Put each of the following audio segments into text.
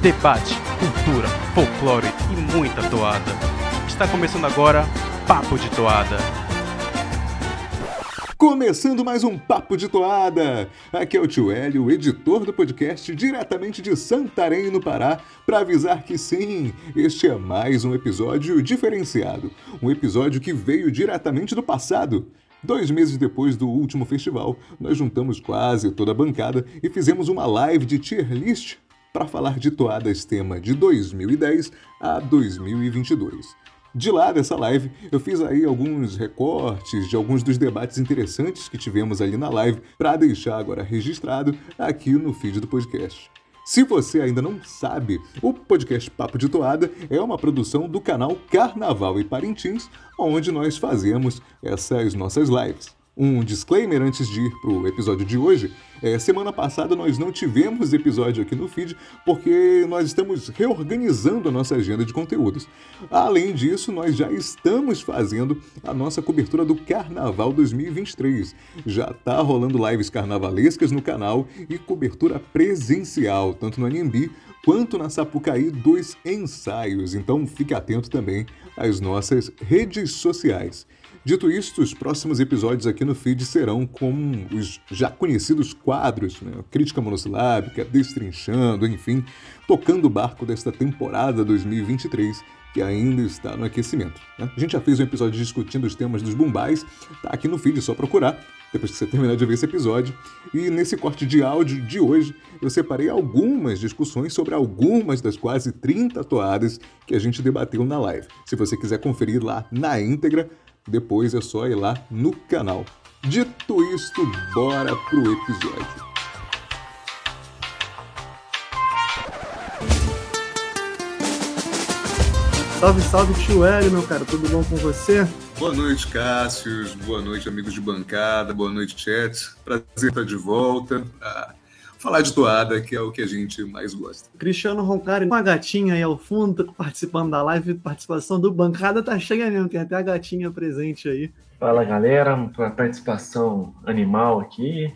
debate, cultura, folclore e muita toada. Está começando agora Papo de Toada. Começando mais um Papo de Toada! Aqui é o Tio Hélio, editor do podcast diretamente de Santarém, no Pará, para avisar que sim, este é mais um episódio diferenciado. Um episódio que veio diretamente do passado. Dois meses depois do último festival, nós juntamos quase toda a bancada e fizemos uma live de tier list para falar de toadas tema de 2010 a 2022. De lá dessa live, eu fiz aí alguns recortes de alguns dos debates interessantes que tivemos ali na live para deixar agora registrado aqui no feed do podcast. Se você ainda não sabe, o podcast Papo de Toada é uma produção do canal Carnaval e Parintins, onde nós fazemos essas nossas lives. Um disclaimer antes de ir pro episódio de hoje. É, semana passada nós não tivemos episódio aqui no feed porque nós estamos reorganizando a nossa agenda de conteúdos. Além disso, nós já estamos fazendo a nossa cobertura do Carnaval 2023. Já tá rolando lives carnavalescas no canal e cobertura presencial, tanto no Anhembi quanto na Sapucaí dos ensaios. Então fique atento também às nossas redes sociais. Dito isto, os próximos episódios aqui no feed serão com os já conhecidos quadros, né? crítica monossilábica, destrinchando, enfim, tocando o barco desta temporada 2023 que ainda está no aquecimento. Né? A gente já fez um episódio discutindo os temas dos bumbais, tá aqui no feed, é só procurar depois que você terminar de ver esse episódio. E nesse corte de áudio de hoje, eu separei algumas discussões sobre algumas das quase 30 toadas que a gente debateu na live. Se você quiser conferir lá na íntegra, depois é só ir lá no canal. Dito isto, bora pro episódio. Salve, salve, tio Hélio, meu cara, tudo bom com você? Boa noite, Cássius. Boa noite, amigos de bancada. Boa noite, chat. Prazer estar de volta. Ah, falar de toada, que é o que a gente mais gosta. Cristiano Roncari, uma gatinha aí ao fundo, participando da live, participação do Bancada tá cheia mesmo, tem até a gatinha presente aí. Fala galera, uma participação animal aqui.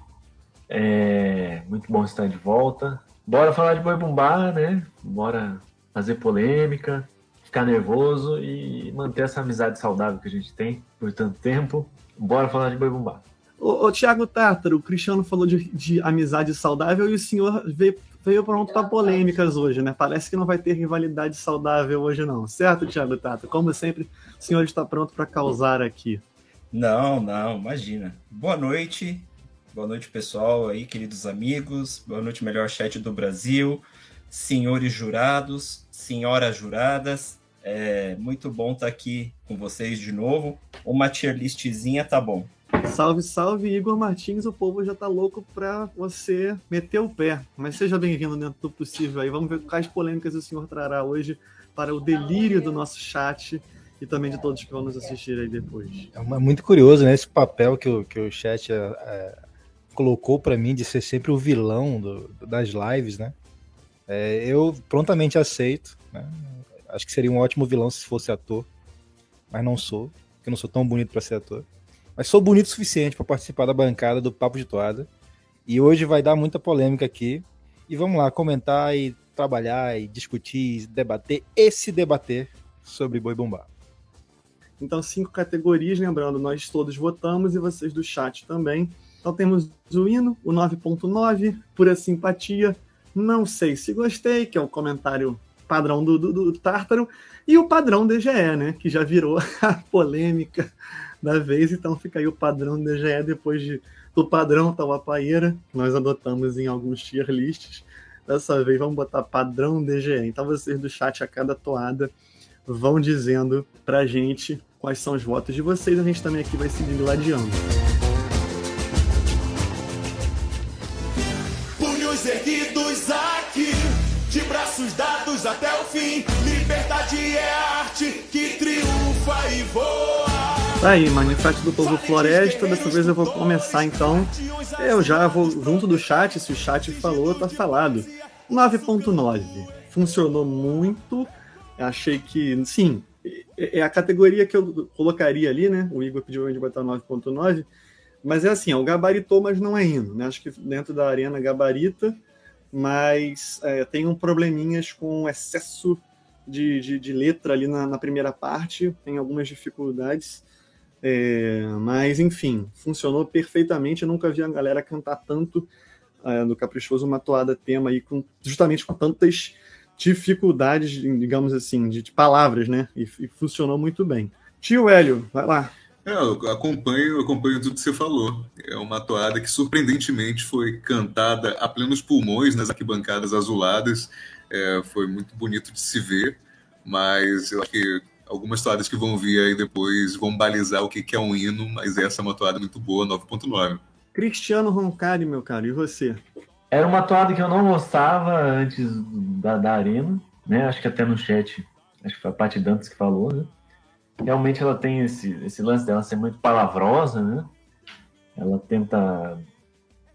É muito bom estar de volta. Bora falar de boi bumbá, né? Bora fazer polêmica, ficar nervoso e manter essa amizade saudável que a gente tem por tanto tempo. Bora falar de boi bumbá. Ô, ô Tiago Tátaro, o Cristiano falou de, de, amizade saudável e o senhor veio, veio pronto para polêmicas hoje, né? Parece que não vai ter rivalidade saudável hoje, não. Certo, Tiago Tátaro? Como sempre, o senhor está pronto para causar aqui. Não, não, imagina. Boa noite. Boa noite, pessoal aí, queridos amigos. Boa noite, melhor chat do Brasil. Senhores jurados, senhoras juradas. É muito bom estar aqui com vocês de novo. Uma tier listzinha tá bom. Salve, salve, Igor Martins. O povo já tá louco pra você meter o pé. Mas seja bem-vindo dentro do possível aí. Vamos ver quais polêmicas o senhor trará hoje para o delírio do nosso chat e também de todos que vão nos assistir aí depois. É muito curioso, né? Esse papel que o, que o chat é, é, colocou para mim de ser sempre o vilão do, das lives, né? É, eu prontamente aceito. Né? Acho que seria um ótimo vilão se fosse ator, mas não sou, porque eu não sou tão bonito para ser ator. Mas sou bonito o suficiente para participar da bancada do Papo de Toada. E hoje vai dar muita polêmica aqui. E vamos lá comentar e trabalhar e discutir, debater e se debater sobre Boi Bumbá. Então, cinco categorias, lembrando, nós todos votamos e vocês do chat também. Então temos o hino, o 9.9, pura simpatia, não sei se gostei, que é o comentário padrão do, do, do Tártaro, e o padrão DGE, né? Que já virou a polêmica da vez, então fica aí o padrão DGE depois de, do padrão Tauapaeira, que nós adotamos em alguns tier lists. Dessa vez vamos botar padrão DGE. Então vocês do chat a cada toada vão dizendo pra gente quais são os votos de vocês, a gente também aqui vai seguir gladiando. Tá aí, Manifesto do Povo Floresta. Dessa vez eu vou começar então. Eu já vou junto do chat, se o chat falou, tá falado. 9.9. Funcionou muito. Achei que, sim, é a categoria que eu colocaria ali, né? O Igor pediu de botar 9.9. Mas é assim, é o gabaritou, mas não é hino, né? Acho que dentro da arena gabarita, mas é, tem um probleminhas com excesso de, de, de letra ali na, na, primeira parte, tem algumas dificuldades. É, mas, enfim, funcionou perfeitamente. Eu nunca vi a galera cantar tanto é, no Caprichoso uma toada tema aí, com, justamente com tantas dificuldades, digamos assim, de, de palavras, né? E, e, funcionou muito bem. Tio Hélio, vai lá. É, eu acompanho, acompanho tudo que você falou. É uma toada que surpreendentemente foi cantada a plenos pulmões nas arquibancadas azuladas. É, foi muito bonito de se ver, mas eu acho que algumas toadas que vão vir aí depois vão balizar o que é um hino, mas essa é uma toada muito boa, 9.9. Cristiano Roncari, meu caro, e você? Era uma toada que eu não gostava antes da, da arena, né? Acho que até no chat, acho que foi a Paty Dantas que falou, né? Realmente ela tem esse, esse lance dela ser muito palavrosa, né? Ela tenta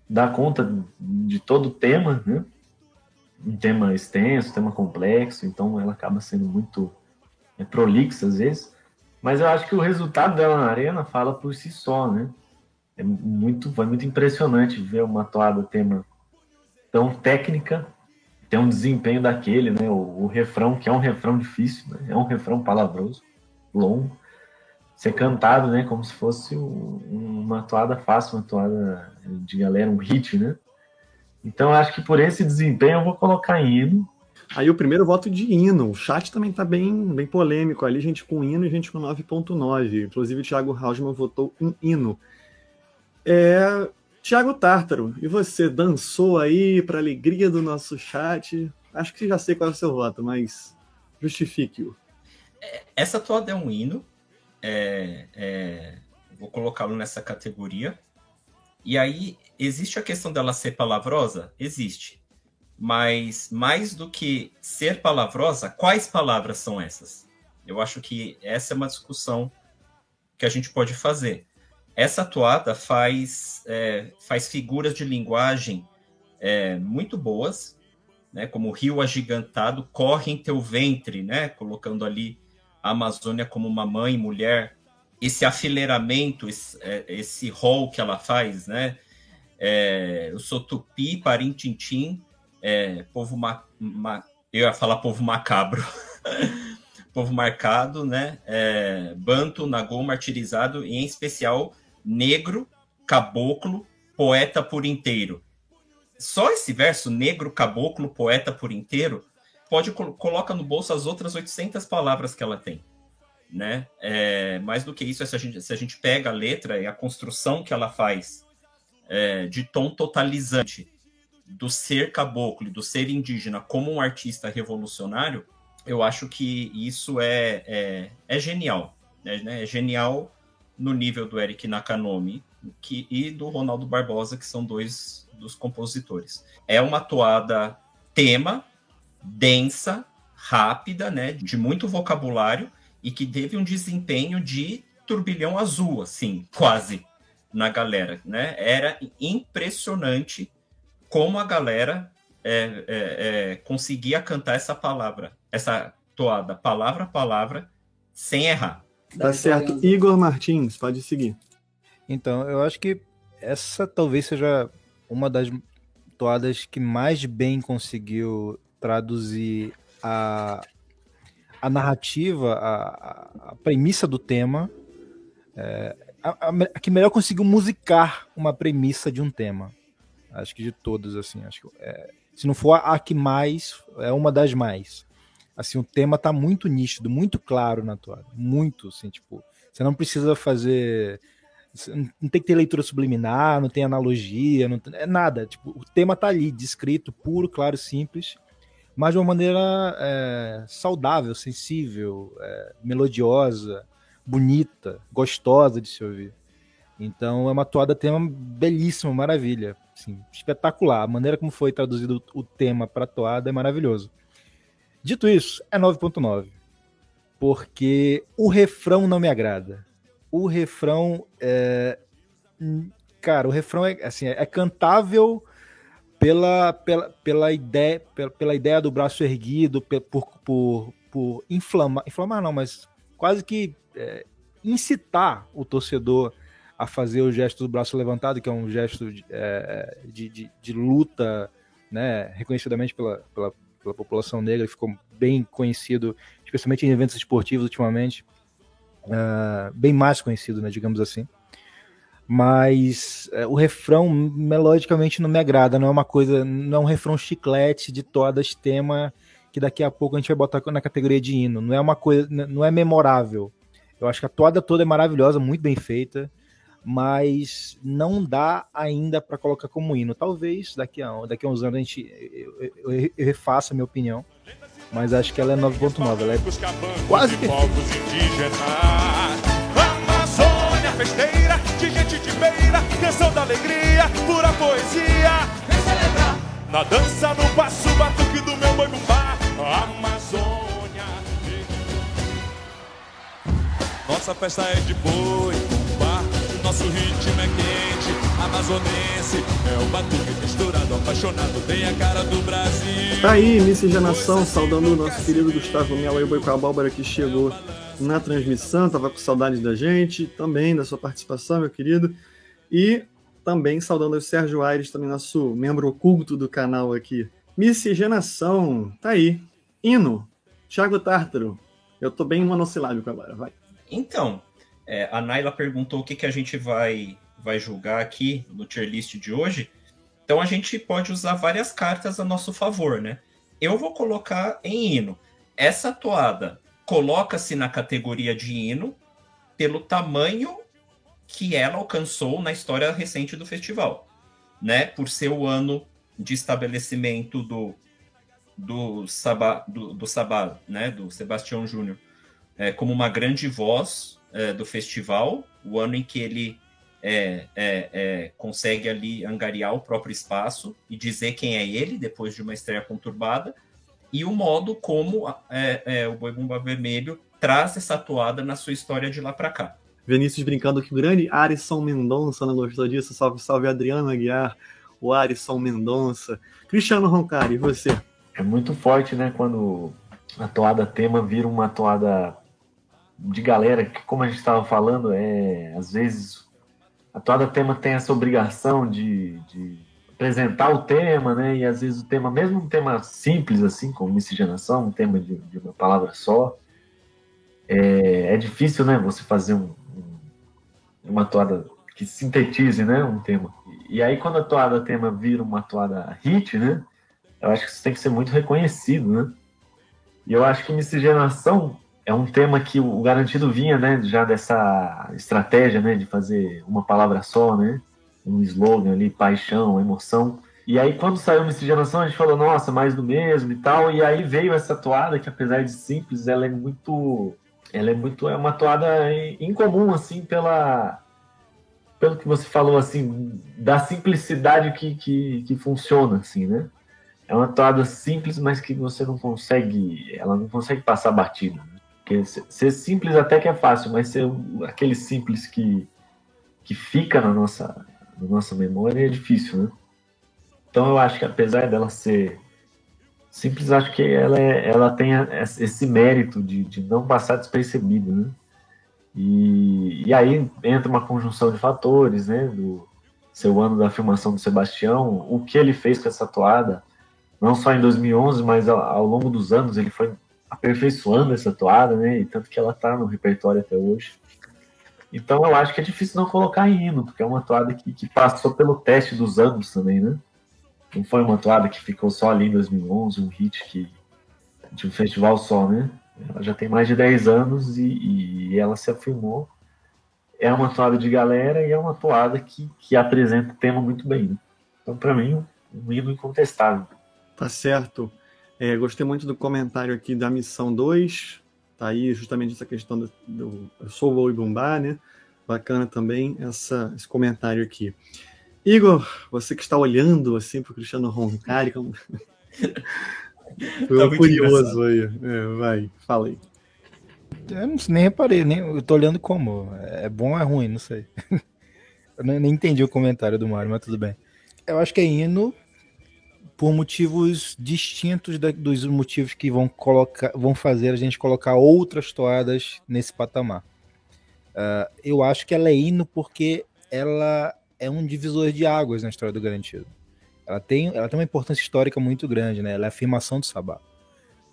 dar conta de todo o tema, né? Um tema extenso, um tema complexo, então ela acaba sendo muito é, prolixa às vezes. Mas eu acho que o resultado dela na arena fala por si só, né? É muito, foi muito impressionante ver uma toada tema tão técnica, tem um desempenho daquele, né? O, o, refrão, que é um refrão difícil, né? É um refrão palavroso, longo, ser cantado, né? Como se fosse um, uma toada fácil, uma toada de galera, um hit, né? Então acho que por esse desempenho eu vou colocar hino. Aí o primeiro voto de hino. O chat também tá bem, bem polêmico ali, gente com hino e gente com 9.9. Inclusive o Thiago Hausmann votou em hino. É, Tiago Tártaro, e você dançou aí para alegria do nosso chat? Acho que já sei qual é o seu voto, mas justifique-o. Essa toda é um hino. É, é, vou colocá-lo nessa categoria. E aí, existe a questão dela ser palavrosa? Existe. Mas mais do que ser palavrosa, quais palavras são essas? Eu acho que essa é uma discussão que a gente pode fazer. Essa toada faz, é, faz figuras de linguagem é, muito boas, né, como o rio agigantado corre em teu ventre, né, colocando ali a Amazônia como uma mãe, mulher, esse afileiramento, esse, é, esse rol que ela faz, né, é, eu sou tupi, parintintim, é, povo ma, ma, eu ia falar povo macabro, povo marcado, né, é, banto, nagô, martirizado, e em especial negro, caboclo, poeta por inteiro. Só esse verso, negro, caboclo, poeta por inteiro, pode coloca no bolso as outras 800 palavras que ela tem. Né? É, mais do que isso, se a, gente, se a gente pega a letra e a construção que ela faz é, de tom totalizante do ser caboclo do ser indígena como um artista revolucionário, eu acho que isso é, é, é genial. Né? É genial no nível do Eric Nakanomi que, e do Ronaldo Barbosa, que são dois dos compositores. É uma toada tema, densa, rápida, né, de muito vocabulário e que teve um desempenho de turbilhão azul, assim, quase na galera, né? Era impressionante como a galera é, é, é, conseguia cantar essa palavra, essa toada, palavra a palavra, sem errar. Tá certo. Igor Martins, pode seguir. Então, eu acho que essa talvez seja uma das toadas que mais bem conseguiu traduzir a, a narrativa, a, a premissa do tema, é, a, a, que melhor conseguiu musicar uma premissa de um tema. Acho que de todas, assim, acho que é, se não for a que mais, é uma das mais assim, o tema tá muito nítido, muito claro na toada. Muito, assim, tipo, você não precisa fazer. Não tem que ter leitura subliminar, não tem analogia, não tem, é nada. Tipo, o tema tá ali, descrito, puro, claro, simples, mas de uma maneira é, saudável, sensível, é, melodiosa, bonita, gostosa de se ouvir. Então é uma toada tema belíssima, maravilha, assim, espetacular. A maneira como foi traduzido o tema para toada é maravilhoso. Dito isso, é 9.9. Porque o refrão não me agrada. O refrão é. Cara, o refrão é assim, é cantável pela, pela, pela, ideia, pela, pela ideia do braço erguido, por, por, por inflamar. Inflamar não, mas quase que é, incitar o torcedor a fazer o gesto do braço levantado, que é um gesto de, é, de, de, de luta né, reconhecidamente pela, pela, pela população negra, ficou bem conhecido, especialmente em eventos esportivos ultimamente, uh, bem mais conhecido, né, digamos assim. Mas uh, o refrão melodicamente não me agrada, não é uma coisa, não é um refrão chiclete de todas tema que daqui a pouco a gente vai botar na categoria de hino. Não é uma coisa, não é memorável. Eu acho que a toada toda é maravilhosa, muito bem feita mas não dá ainda para colocar como hino. Talvez daqui a, daqui a uns anos a gente eu, eu, eu refaça a minha opinião, mas acho que ela é 9.9, ela é quase indígenas. Amazônia festeira, de gente de beira, canção da alegria, pura poesia. Vem celebrar. Na dança, no passo, batuque do meu boi bumbá, Amazônia. Nossa festa é de boi nosso ritmo é quente, amazonense. É o batuque misturado, apaixonado, tem a cara do Brasil. Tá aí, miscigenação, saudando o nosso querido Gustavo Melo e o Boi com a Bálbara que chegou na transmissão, tava com saudade da gente, também da sua participação, meu querido. E também saudando o Sérgio Aires, também nosso membro oculto do canal aqui. Miscigenação, tá aí. Hino, Thiago Tártaro. Eu tô bem monossilábico agora, vai. Então, é, a Naila perguntou o que, que a gente vai, vai julgar aqui no tier list de hoje. Então a gente pode usar várias cartas a nosso favor, né? Eu vou colocar em hino. Essa toada coloca-se na categoria de hino pelo tamanho que ela alcançou na história recente do festival, né? Por ser o ano de estabelecimento do do Sabá, do, do Sabá, né? Do Sebastião Júnior, é, como uma grande voz é, do festival, o ano em que ele é, é, é, consegue ali angariar o próprio espaço e dizer quem é ele depois de uma estreia conturbada, e o modo como é, é, o Boi Bumba Vermelho traz essa toada na sua história de lá para cá. Vinícius brincando que grande Arisson Mendonça não gostou disso. Salve, salve Adriano Aguiar, o Arisson Mendonça. Cristiano Roncari, e você? É muito forte, né, quando a toada tema vira uma toada de galera que, como a gente estava falando, é às vezes a toda tema tem essa obrigação de, de, apresentar o tema, né? E às vezes o tema, mesmo um tema simples assim, como miscigenação, um tema de, de uma palavra só, é, é, difícil, né? Você fazer um, um, uma toada que sintetize, né? Um tema. E aí quando a toada tema vira uma toada hit, né? Eu acho que isso tem que ser muito reconhecido, né? E eu acho que miscigenação é um tema que o Garantido vinha, né, já dessa estratégia, né, de fazer uma palavra só, né, um slogan ali, paixão, emoção. E aí, quando saiu Miscigenação, a gente falou, nossa, mais do mesmo e tal. E aí veio essa toada, que apesar de simples, ela é muito. Ela é muito. É uma toada incomum, assim, pela. Pelo que você falou, assim, da simplicidade que, que, que funciona, assim, né? É uma toada simples, mas que você não consegue. Ela não consegue passar batida. Né? Porque ser simples até que é fácil, mas ser aquele simples que, que fica na nossa, na nossa memória é difícil, né? Então eu acho que apesar dela ser simples, acho que ela, é, ela tem esse mérito de, de não passar despercebido, né? E, e aí entra uma conjunção de fatores, né? Do seu ano da filmação do Sebastião, o que ele fez com essa toada, não só em 2011, mas ao, ao longo dos anos ele foi aperfeiçoando essa toada, né? E tanto que ela tá no repertório até hoje. Então eu acho que é difícil não colocar em hino, porque é uma toada que, que passou pelo teste dos anos também, né? Não foi uma toada que ficou só ali em 2011, um hit que, de um festival só, né? Ela já tem mais de 10 anos e, e ela se afirmou. É uma toada de galera e é uma toada que, que apresenta o tema muito bem. Né? Então, para mim, um hino incontestável. Tá certo. É, gostei muito do comentário aqui da missão 2. Tá aí justamente essa questão do, do eu sou o Boi Bumbá, né? Bacana também essa, esse comentário aqui. Igor, você que está olhando assim para o Cristiano Roncari, como... Foi tá curioso aí. É, vai, fala aí. Eu não, nem reparei, nem, eu tô olhando como. É bom ou é ruim, não sei. eu nem entendi o comentário do Mário, mas tudo bem. Eu acho que é hino por motivos distintos da, dos motivos que vão colocar, vão fazer a gente colocar outras toadas nesse patamar. Uh, eu acho que ela é hino porque ela é um divisor de águas na história do Garantido. ela tem, ela tem uma importância histórica muito grande, né? Ela é a afirmação do Sabá.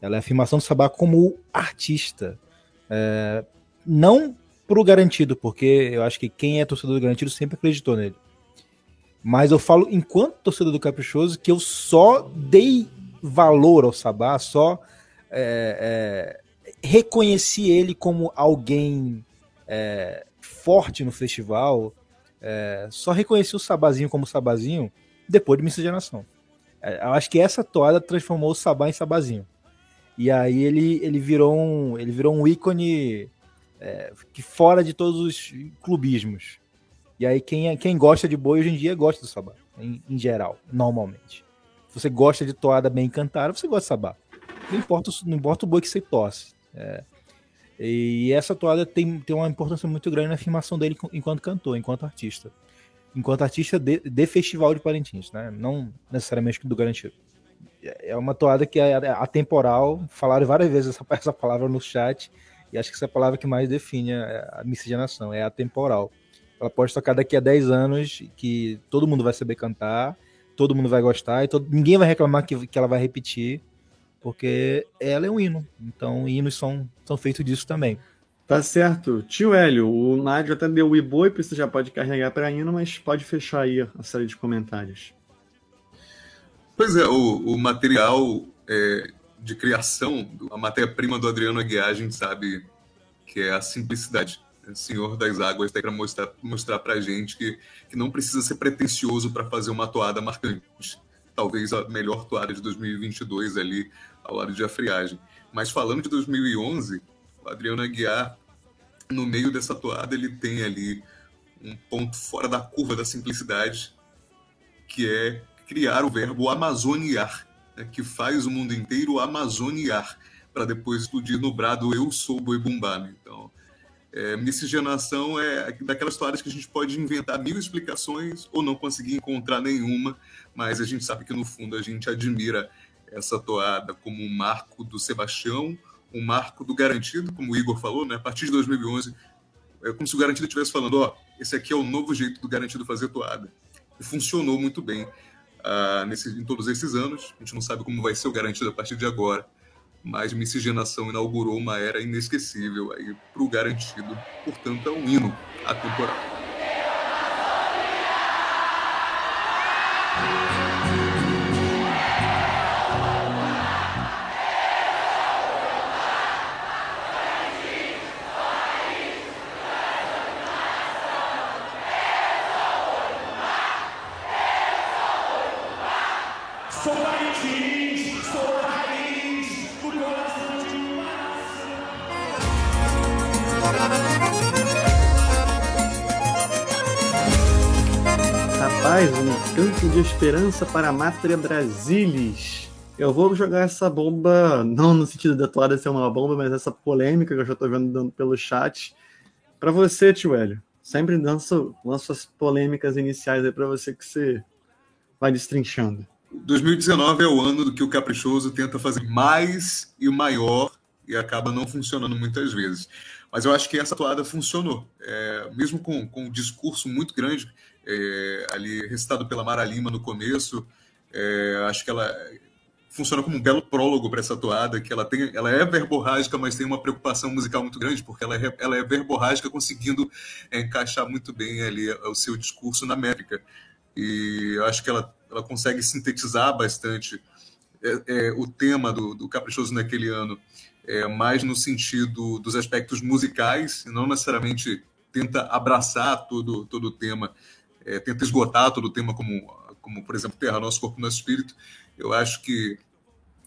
Ela é a afirmação do Sabá como artista. É, não pro garantido, porque eu acho que quem é torcedor do garantido sempre acreditou nele. Mas eu falo, enquanto torcedor do Caprichoso, que eu só dei valor ao Sabá, só é, é, reconheci ele como alguém é, forte no festival, é, só reconheci o Sabazinho como Sabazinho depois de Miscigenação. É, eu acho que essa toada transformou o Sabá em Sabazinho. E aí ele, ele virou um ele virou um ícone é, que fora de todos os clubismos. E aí quem, é, quem gosta de boi hoje em dia gosta do Sabá, em, em geral, normalmente. Se você gosta de toada bem cantada, você gosta de Sabá. Não importa, não importa o boi que você torce. É, e essa toada tem, tem uma importância muito grande na afirmação dele enquanto cantor, enquanto artista. Enquanto artista de, de festival de Parintins, né? Não necessariamente do Garantido. É uma toada que é atemporal. Falaram várias vezes essa, essa palavra no chat. E acho que essa é a palavra que mais define a, a miscigenação, é atemporal. Ela pode tocar daqui a 10 anos, que todo mundo vai saber cantar, todo mundo vai gostar, e todo, ninguém vai reclamar que, que ela vai repetir porque ela é um hino. Então, hinos são, são feitos disso também. Tá certo. Tio Hélio, o Nádio até deu o Iboi, você já pode carregar para hino, mas pode fechar aí a série de comentários. Pois é, o, o material é, de criação, a matéria-prima do Adriano Aguiar, a gente sabe que é a simplicidade. Senhor das Águas tem para mostrar, mostrar para gente que, que não precisa ser pretencioso para fazer uma toada marcante. Talvez a melhor toada de 2022 ali, ao lado de A Friagem. Mas falando de 2011, o Adriano Aguiar, no meio dessa toada, ele tem ali um ponto fora da curva da simplicidade, que é criar o verbo amazoniar, né, que faz o mundo inteiro amazoniar, para depois explodir no brado eu sou boi bumbano. Então, é, miscigenação é daquelas histórias que a gente pode inventar mil explicações ou não conseguir encontrar nenhuma, mas a gente sabe que no fundo a gente admira essa toada como um marco do Sebastião, um marco do Garantido, como o Igor falou, né? a partir de 2011, é como se o Garantido estivesse falando: ó, esse aqui é o novo jeito do Garantido fazer toada. E funcionou muito bem uh, nesse, em todos esses anos. A gente não sabe como vai ser o Garantido a partir de agora, mas Miscigenação inaugurou uma era inesquecível para o Garantido. Portanto, é um hino atemporal. De esperança para a Mátria Brasilis. Eu vou jogar essa bomba, não no sentido da toada ser uma bomba, mas essa polêmica que eu já estou vendo dando pelo chat. Para você, tio Hélio. Sempre lanço, lanço as polêmicas iniciais aí para você que você vai destrinchando. 2019 é o ano do que o Caprichoso tenta fazer mais e maior e acaba não funcionando muitas vezes. Mas eu acho que essa toada funcionou. É, mesmo com, com um discurso muito grande, é, ali recitado pela Mara Lima no começo. É, acho que ela funciona como um belo prólogo para essa toada, que ela tem, ela é verborrágica, mas tem uma preocupação musical muito grande, porque ela é, ela é verborrágica conseguindo é, encaixar muito bem ali o seu discurso na métrica. E acho que ela, ela consegue sintetizar bastante é, é, o tema do, do Caprichoso naquele ano, é, mais no sentido dos aspectos musicais, não necessariamente tenta abraçar todo, todo o tema é, tenta esgotar todo o tema como, como, por exemplo, Terra, Nosso Corpo, Nosso Espírito. Eu acho que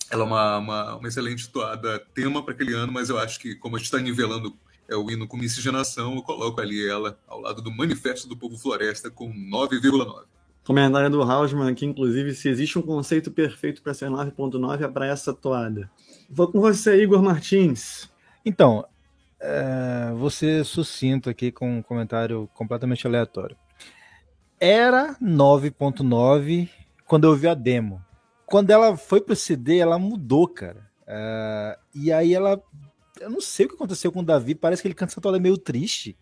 ela é uma, uma, uma excelente toada tema para aquele ano, mas eu acho que, como a gente está nivelando é, o hino com miscigenação, eu coloco ali ela ao lado do Manifesto do Povo Floresta com 9,9. Comentário do Hausmann aqui, inclusive, se existe um conceito perfeito para ser 9.9 é para essa toada. Vou com você, Igor Martins. Então, é, você sucinto aqui com um comentário completamente aleatório era 9.9 quando eu vi a demo. Quando ela foi pro CD, ela mudou, cara. Uh, e aí ela. Eu não sei o que aconteceu com o Davi, parece que ele canta essa toada meio triste.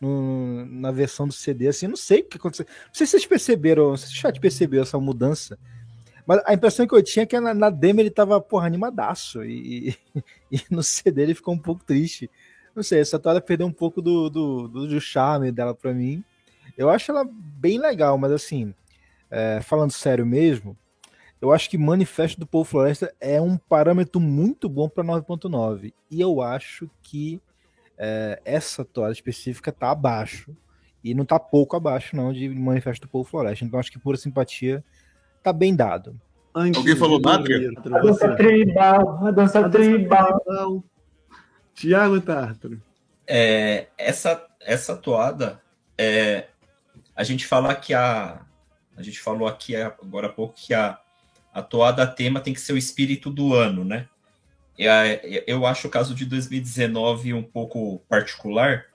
no, na versão do CD, assim, não sei o que aconteceu. Não sei se vocês perceberam, não sei se o chat percebeu essa mudança. Mas a impressão que eu tinha é que na, na demo ele tava, porra, animadaço. E, e, e, no CD ele ficou um pouco triste. Não sei, essa toada perdeu um pouco do, do, do, do charme dela para mim. Eu acho ela bem legal, mas assim, é, falando sério mesmo, eu acho que Manifesto do Povo Floresta é um parâmetro muito bom para 9.9. E eu acho que é, essa toada específica tá abaixo. E não tá pouco abaixo, não, de Manifesto do Povo Floresta. Então acho que pura simpatia tá bem dado. Antes Alguém falou Mátria? A dança tribal, a dança tribal. Tiago Tartaro. É, essa, essa toada, é, a gente fala que a. A gente falou aqui agora há pouco que a, a toada tema tem que ser o espírito do ano, né? Eu acho o caso de 2019 um pouco particular,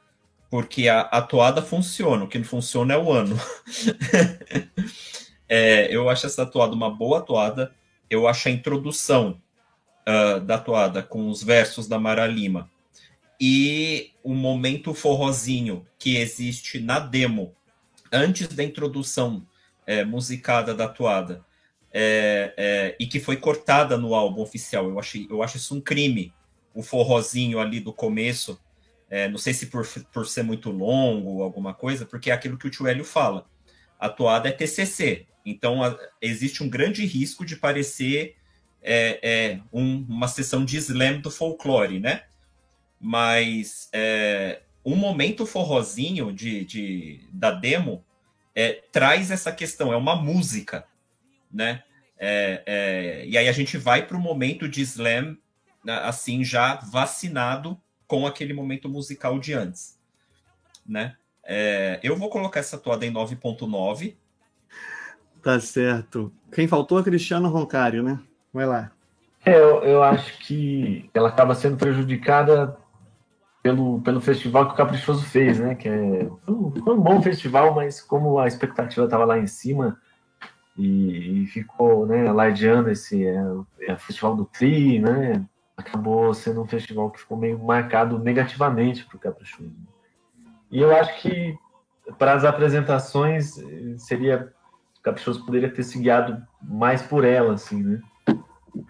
porque a, a toada funciona, o que não funciona é o ano. é, eu acho essa toada uma boa toada, eu acho a introdução uh, da toada com os versos da Mara Lima e o momento forrozinho que existe na demo, antes da introdução é, musicada da toada, é, é, e que foi cortada no álbum oficial. Eu, achei, eu acho isso um crime, o forrozinho ali do começo. É, não sei se por, por ser muito longo ou alguma coisa, porque é aquilo que o tio Hélio fala. A toada é TCC, então a, existe um grande risco de parecer é, é, um, uma sessão de slam do folclore, né? Mas é, um momento forrozinho de, de, da demo é, traz essa questão, é uma música né? É, é, e aí a gente vai para o momento de slam, né, assim, já vacinado com aquele momento musical de antes, né? Eu vou colocar essa toada em 9.9. Tá certo. Quem faltou é Cristiano Roncário, né? Vai lá. É, eu, eu acho que ela acaba sendo prejudicada pelo, pelo festival que o Caprichoso fez, né? Que é, foi um bom festival, mas como a expectativa estava lá em cima, e, e ficou né, ladeando esse é, é, festival do Tri, né? Acabou sendo um festival que ficou meio marcado negativamente para o Caprichoso. E eu acho que para as apresentações seria o Caprichoso poderia ter se guiado mais por ela, assim, né?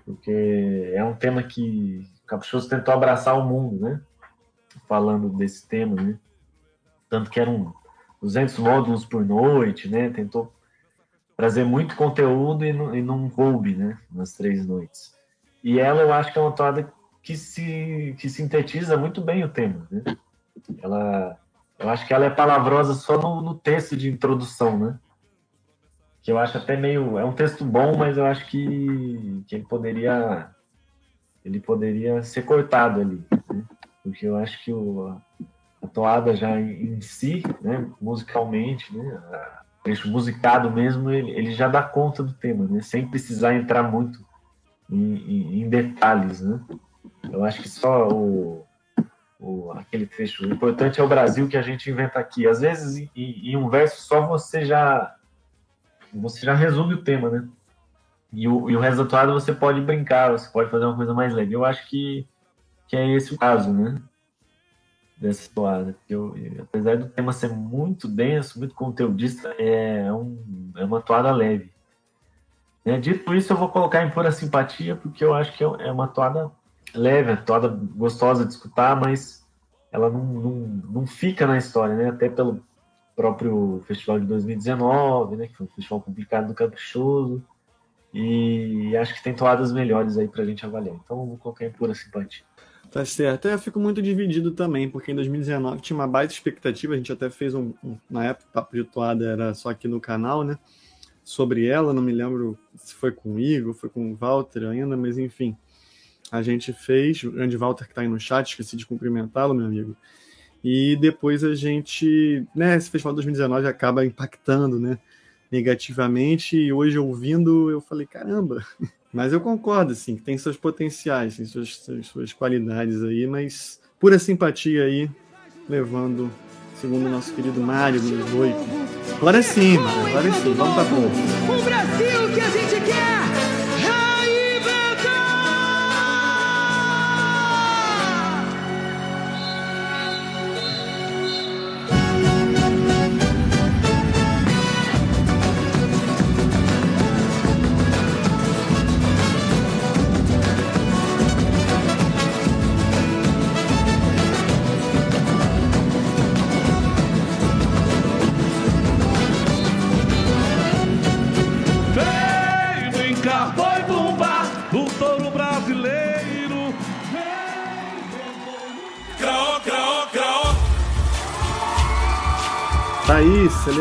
Porque é um tema que Caprichoso tentou abraçar o mundo, né? Falando desse tema, né? Tanto que eram 200 módulos por noite, né? Tentou trazer muito conteúdo e não, e não coube, né, nas três noites. E ela, eu acho que é uma toada que se que sintetiza muito bem o tema, né? Ela, eu acho que ela é palavrosa só no, no texto de introdução, né? Que eu acho até meio, é um texto bom, mas eu acho que, que ele poderia ele poderia ser cortado ali, né? porque eu acho que o, a toada já em, si, né, musicalmente, né, trecho musicado mesmo, ele, ele já dá conta do tema, né? Sem precisar entrar muito em, em, em detalhes, né? Eu acho que só o, o, aquele trecho. O importante é o Brasil que a gente inventa aqui. Às vezes, em, em um verso só você já você já resume o tema, né? E o, e o toada você pode brincar, você pode fazer uma coisa mais leve. Eu acho que, que é esse o caso, né? dessa toada. Eu, apesar do tema ser muito denso, muito conteudista, é, um, é uma toada leve. Né? Dito isso, eu vou colocar em pura simpatia, porque eu acho que é, é uma toada leve, é toada gostosa de escutar, mas ela não, não, não fica na história, né? Até pelo próprio festival de 2019, né? Que foi um festival complicado do Caprichoso. E acho que tem toadas melhores aí pra gente avaliar. Então, vou colocar em pura simpatia. Tá certo. Eu fico muito dividido também, porque em 2019 tinha uma baita expectativa, a gente até fez um, um na época, o Papo de Toada era só aqui no canal, né? Sobre ela, não me lembro se foi com o Igor, foi com o Walter ainda, mas enfim. A gente fez, o grande Walter que tá aí no chat, esqueci de cumprimentá-lo, meu amigo. E depois a gente, né, esse festival de 2019 acaba impactando, né, negativamente, e hoje ouvindo eu falei, caramba, mas eu concordo, assim, que tem seus potenciais, tem suas, suas, qualidades aí, mas pura simpatia aí, levando, segundo o nosso querido Mário, levou. Agora sim, agora sim, vamos pra boa. O Brasil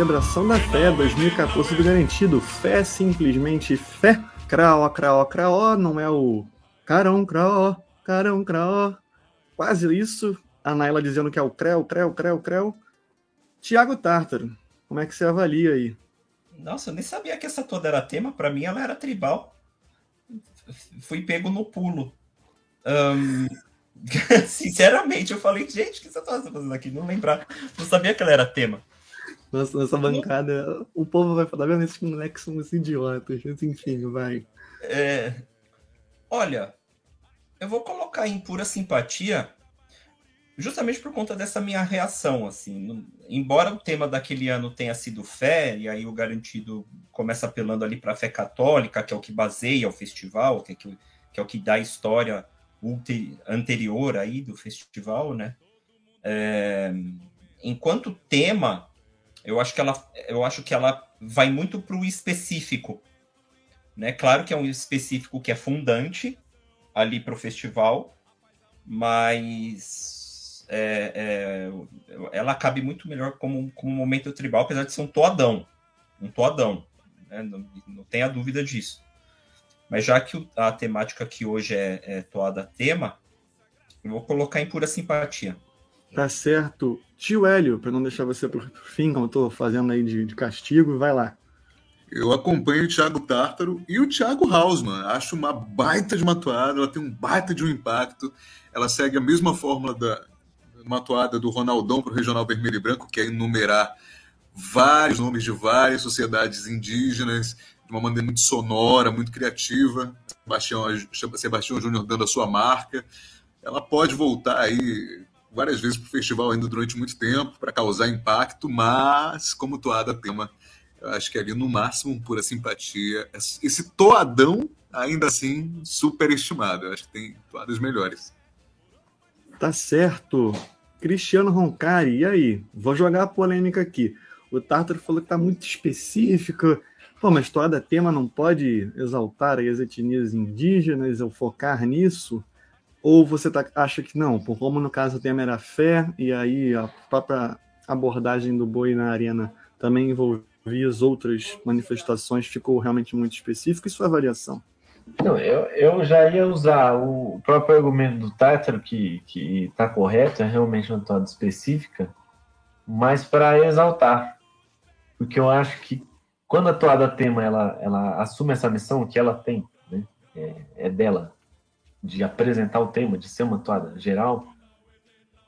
celebração da fé 2014 do garantido. Fé simplesmente fé. Craó, craó, craó, não é o carão, craó, carão, craó. Quase isso. A Naila dizendo que é o creu, creu, creu, creu. Tiago Tártaro, como é que você avalia aí? Nossa, eu nem sabia que essa toda era tema. Para mim, ela era tribal. Fui pego no pulo. Um, sinceramente, eu falei, gente, o que você tá fazendo aqui? Não lembrar. Não sabia que ela era tema. Nossa, nessa bancada, o povo vai falar, vendo esses moleques são uns idiotas. Mas enfim, vai. É, olha, eu vou colocar em pura simpatia justamente por conta dessa minha reação, assim, embora o tema daquele ano tenha sido fé, e aí o garantido começa apelando ali para a fé católica, que é o que baseia o festival, que é, que, que é o que dá a história anterior aí do festival, né? É, enquanto tema, eu acho que ela, eu acho que ela vai muito para o específico, né? Claro que é um específico que é fundante ali para o festival, mas é, é, ela cabe muito melhor como, como momento tribal, apesar de ser um toadão. Um toadão. Né? Não, não tenha dúvida disso. Mas já que a temática aqui hoje é, é toada tema, eu vou colocar em pura simpatia. Tá certo. Tio Hélio, para não deixar você por fim, como eu tô fazendo aí de, de castigo, vai lá. Eu acompanho o Thiago Tártaro e o Thiago Hausmann. Acho uma baita de uma toada, ela tem um baita de um impacto. Ela segue a mesma fórmula da, uma atuada do Ronaldão para o Regional Vermelho e Branco, que é enumerar vários nomes de várias sociedades indígenas, de uma maneira muito sonora, muito criativa. Sebastião, Sebastião Júnior dando a sua marca. Ela pode voltar aí várias vezes para o festival ainda durante muito tempo, para causar impacto, mas como toada tema, eu acho que ali no máximo pura simpatia. Esse toadão, ainda assim, superestimado. Eu acho que tem toadas melhores. Tá certo. Cristiano Roncari, e aí? Vou jogar a polêmica aqui. O Tartar falou que tá muito específico. Pô, mas toda tema não pode exaltar as etnias indígenas ou focar nisso? Ou você tá, acha que não? Como no caso o tema era fé, e aí a própria abordagem do boi na arena também envolvia as outras manifestações, ficou realmente muito específico? E sua avaliação? Não, eu, eu já ia usar o próprio argumento do Tártaro, que está correto, é realmente uma toada específica, mas para exaltar. Porque eu acho que quando a toada tema ela, ela assume essa missão que ela tem, né, é, é dela, de apresentar o tema, de ser uma toada geral,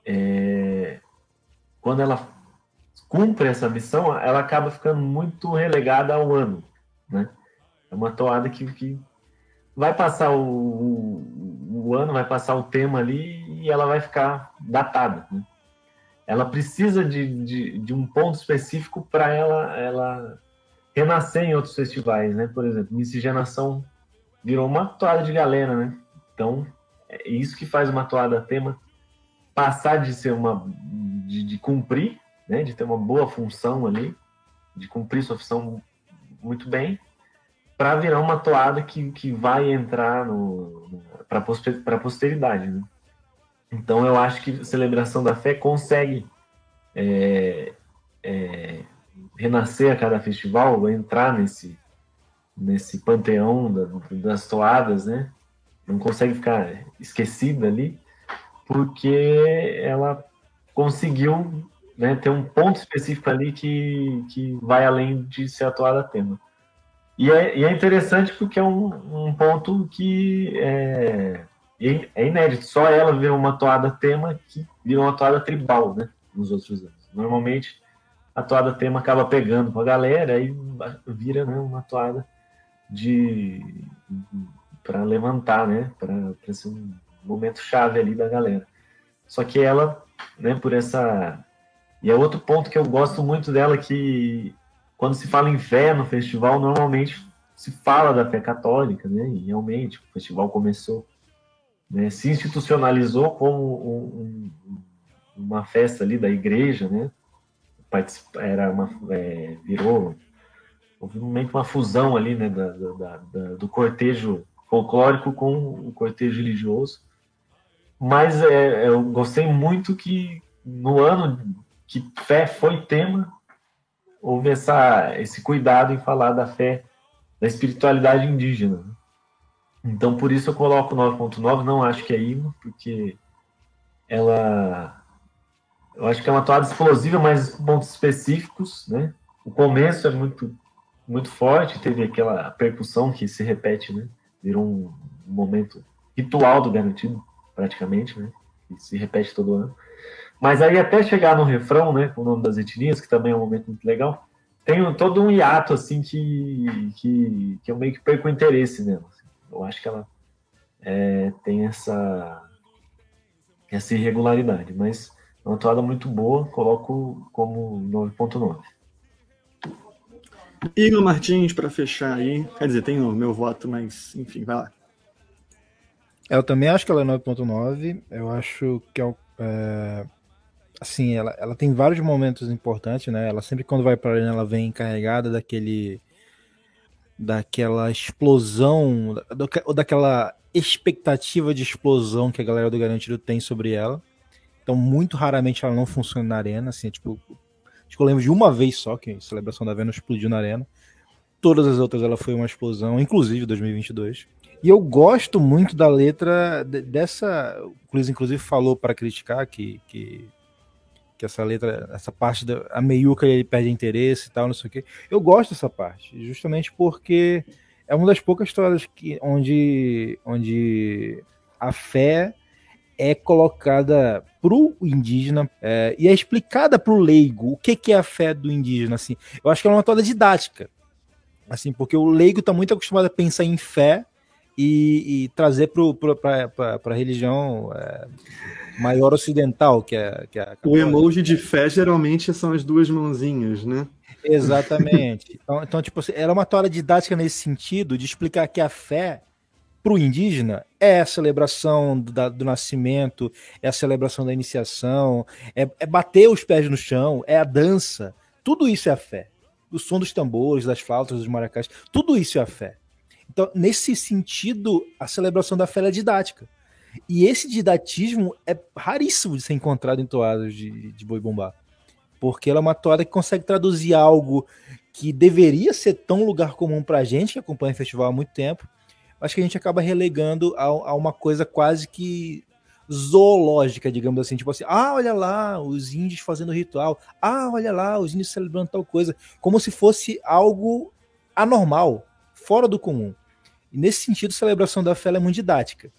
é, quando ela cumpre essa missão, ela acaba ficando muito relegada ao ano. Né? É uma toada que, que vai passar o, o, ano, vai passar o tema ali e ela vai ficar datada. Né? Ela precisa de, de, de, um ponto específico para ela, ela renascer em outros festivais, né? Por exemplo, Miscigenação virou uma toada de galera, né? Então, é isso que faz uma toada tema passar de ser uma... de, de cumprir, né? De ter uma boa função ali, de cumprir sua função muito bem, para virar uma toada que, que vai entrar para a posteridade. Né? Então eu acho que celebração da fé consegue é, é, renascer a cada festival, entrar nesse, nesse panteão da, das toadas, né? Não consegue ficar esquecida ali, porque ela conseguiu né, ter um ponto específico ali que, que vai além de ser a toada tema. E é, e é interessante porque é um, um ponto que é, é inédito. Só ela virou uma toada tema que virou uma toada tribal, né? Nos outros anos. Normalmente a toada tema acaba pegando com a galera e vira né, uma toada de para levantar, né? Para ser um momento chave ali da galera. Só que ela, né? Por essa e é outro ponto que eu gosto muito dela que quando se fala em fé no festival, normalmente se fala da fé católica, né? E realmente o festival começou, né? se institucionalizou como um, um, uma festa ali da igreja, né? Era uma, é, virou houve meio que uma fusão ali, né? Da, da, da, do cortejo folclórico com o cortejo religioso. Mas é, eu gostei muito que no ano que fé foi tema, houve essa, esse cuidado em falar da fé, da espiritualidade indígena. Então, por isso eu coloco 9.9, não acho que é hino, porque ela. Eu acho que é uma toada explosiva, mas pontos específicos, né? O começo é muito, muito forte, teve aquela percussão que se repete, né? Virou um, um momento ritual do garantido, praticamente, né? Que se repete todo ano. Mas aí até chegar no refrão, né? Com o nome das etnias, que também é um momento muito legal, tem todo um hiato, assim, que, que, que eu meio que perco o interesse nela. Assim. Eu acho que ela é, tem essa, essa irregularidade, mas é uma toada muito boa, coloco como 9.9. Igor Martins, para fechar aí, quer dizer, tem o meu voto, mas enfim, vai lá. Eu também acho que ela é 9.9, eu acho que é, é assim, ela, ela tem vários momentos importantes, né? Ela sempre quando vai para a arena, ela vem carregada daquele daquela explosão, ou daquela expectativa de explosão que a galera do Garantido tem sobre ela. Então, muito raramente ela não funciona na arena, assim, tipo, acho que eu lembro de uma vez só que a celebração da Vênus explodiu na arena. Todas as outras ela foi uma explosão, inclusive 2022. E eu gosto muito da letra dessa. O Clis, inclusive, falou para criticar que, que que essa letra, essa parte da a meiuca ele perde interesse e tal, não sei o quê. Eu gosto dessa parte, justamente porque é uma das poucas histórias que, onde, onde a fé é colocada pro indígena é, e é explicada pro leigo o que, que é a fé do indígena assim eu acho que é uma toda didática assim porque o leigo está muito acostumado a pensar em fé e, e trazer para a religião é, maior ocidental, que é, que é O emoji de fé geralmente são as duas mãozinhas, né? Exatamente. Então, então tipo, era uma toalha didática nesse sentido, de explicar que a fé para o indígena é a celebração do, do, nascimento, é a celebração da iniciação, é, é, bater os pés no chão, é a dança. Tudo isso é a fé. O som dos tambores, das flautas, dos maracás, tudo isso é a fé. Então, nesse sentido, a celebração da fé é didática. E esse didatismo é raríssimo de ser encontrado em toadas de, de boi bombar. Porque ela é uma toada que consegue traduzir algo que deveria ser tão lugar comum pra gente, que acompanha o festival há muito tempo, acho que a gente acaba relegando a, a, uma coisa quase que zoológica, digamos assim, tipo assim, ah, olha lá, os índios fazendo ritual, ah, olha lá, os índios celebrando tal coisa, como se fosse algo anormal, fora do comum. E nesse sentido, a celebração da fé é muito didática.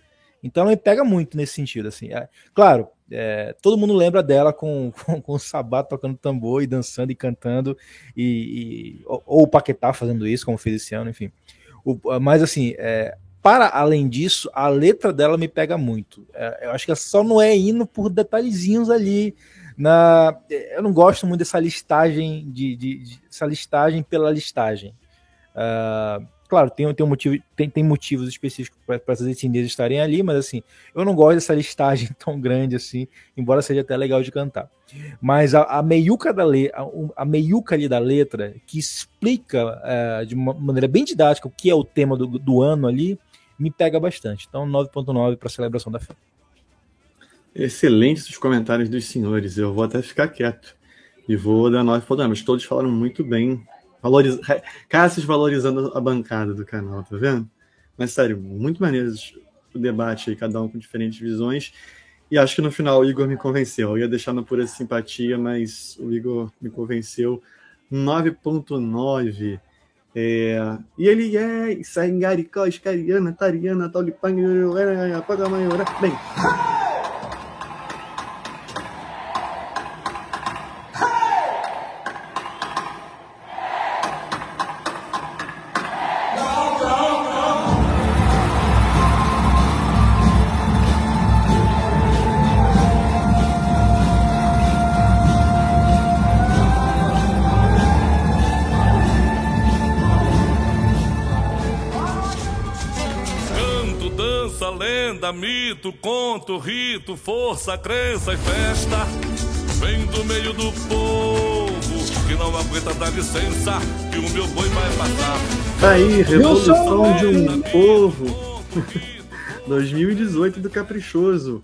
Então ela me pega muito nesse sentido, assim. É, claro, é, todo mundo lembra dela com, com, com, o Sabá tocando tambor e dançando e cantando, e, e ou, ou, o Paquetá fazendo isso, como fez esse ano, enfim. O, mas assim, é, para além disso, a letra dela me pega muito. É, eu acho que ela só não é indo por detalhezinhos ali. Na, eu não gosto muito dessa listagem de, de, de listagem pela listagem. Uh, Claro, tem, tem, um motivo, tem, tem motivos específicos para essas etnias estarem ali, mas assim, eu não gosto dessa listagem tão grande assim, embora seja até legal de cantar. Mas a, a meiuca da letra, a, a, meiuca ali da letra, que explica é, de uma maneira bem didática o que é o tema do, do ano ali, me pega bastante. Então, 9.9 para a celebração da fé. Excelentes os comentários dos senhores. Eu vou até ficar quieto e vou dar 9.9, mas todos falaram muito bem Valoriza... Cassius valorizando a bancada do canal, tá vendo? Mas sério, muito maneiro o debate aí, cada um com diferentes visões. E acho que no final o Igor me convenceu. Eu ia deixar na pura simpatia, mas o Igor me convenceu. 9.9. É... E ele é Sangaricó, Escariana, Tariana, Taulipanga, Pagamaiora. Bem. Força, crença e festa. Vem do meio do povo que não aguenta dar licença, que o meu boi vai passar. Tá aí, Revolução de um Povo. 2018 do Caprichoso.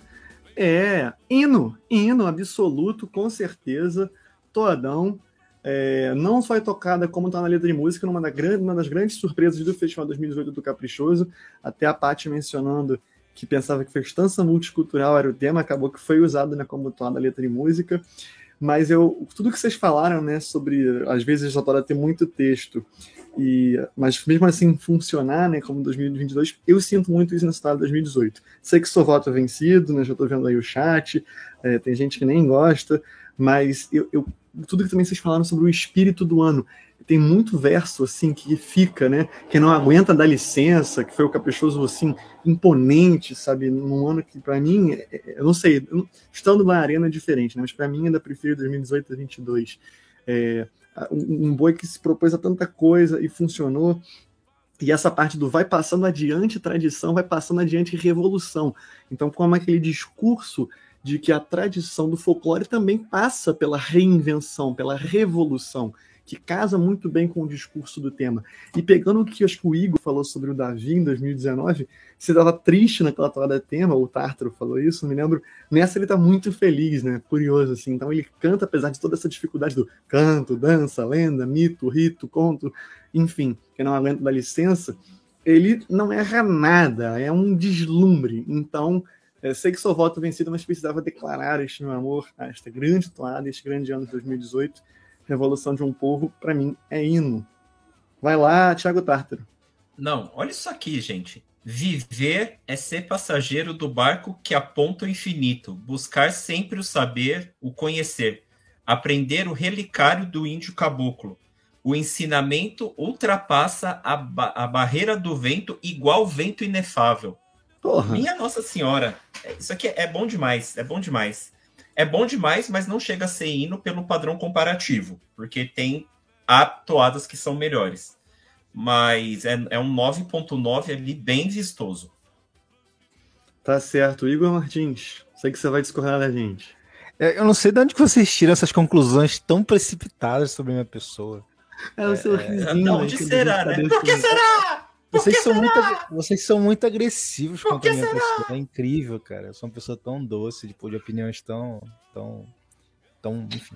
É, hino, hino absoluto, com certeza. Todão. é, não só é tocada como está na letra de música, numa da grande, uma das grandes surpresas do Festival 2018 do Caprichoso, até a Paty mencionando que pensava que festança multicultural era o tema, acabou que foi usado né, como toada letra de música. Mas eu, tudo que vocês falaram, né, sobre às vezes a toada ter muito texto, e, mas mesmo assim funcionar, né, como 2022, eu sinto muito isso nessa toada 2018. Sei que sou voto vencido, né, já estou vendo aí o chat, é, tem gente que nem gosta, mas eu, eu, tudo que também vocês falaram sobre o espírito do ano, tem muito verso assim que fica, né? Que não aguenta dar licença, que foi o caprichoso assim imponente, sabe? Num ano que para mim, é, é, eu não sei, estando na arena é diferente, né? Mas para mim ainda prefiro 2018 a 2022. É, um boi que se propôs a tanta coisa e funcionou. E essa parte do vai passando adiante tradição, vai passando adiante revolução. Então, como aquele discurso de que a tradição do folclore também passa pela reinvenção, pela revolução que casa muito bem com o discurso do tema. E pegando o que acho que o Igor falou sobre o Davi em 2019, você estava triste naquela toada tema, o Tártaro falou isso, me lembro. Nessa ele está muito feliz, né? Curioso, assim. Então ele canta, apesar de toda essa dificuldade do canto, dança, lenda, mito, rito, conto, enfim, que não aguenta da licença, ele não erra nada, é um deslumbre. Então, eu sei que sou voto vencido, mas precisava declarar este meu amor a esta grande toada, este grande ano de 2018 Revolução de um Povo, para mim, é hino. Vai lá, Thiago Tártaro. Não, olha isso aqui, gente. Viver é ser passageiro do barco que aponta o infinito, buscar sempre o saber, o conhecer, aprender o relicário do índio caboclo. O ensinamento ultrapassa a, ba a barreira do vento, igual vento inefável. Porra. Minha Nossa Senhora, isso aqui é bom demais, é bom demais é bom demais, mas não chega a ser hino pelo padrão comparativo, porque tem há toadas que são melhores. Mas é, é um 9.9 ali bem vistoso. Tá certo. Igor Martins, sei que você vai discorrer da gente. É, eu não sei de onde que vocês tiram essas conclusões tão precipitadas sobre a minha pessoa. É o seu é, risinho. Onde será, né? Por que será? Vocês são, muito, vocês são muito agressivos contra a minha será? pessoa. É incrível, cara. Eu sou uma pessoa tão doce, tipo, de opiniões tão. tão. tão. enfim.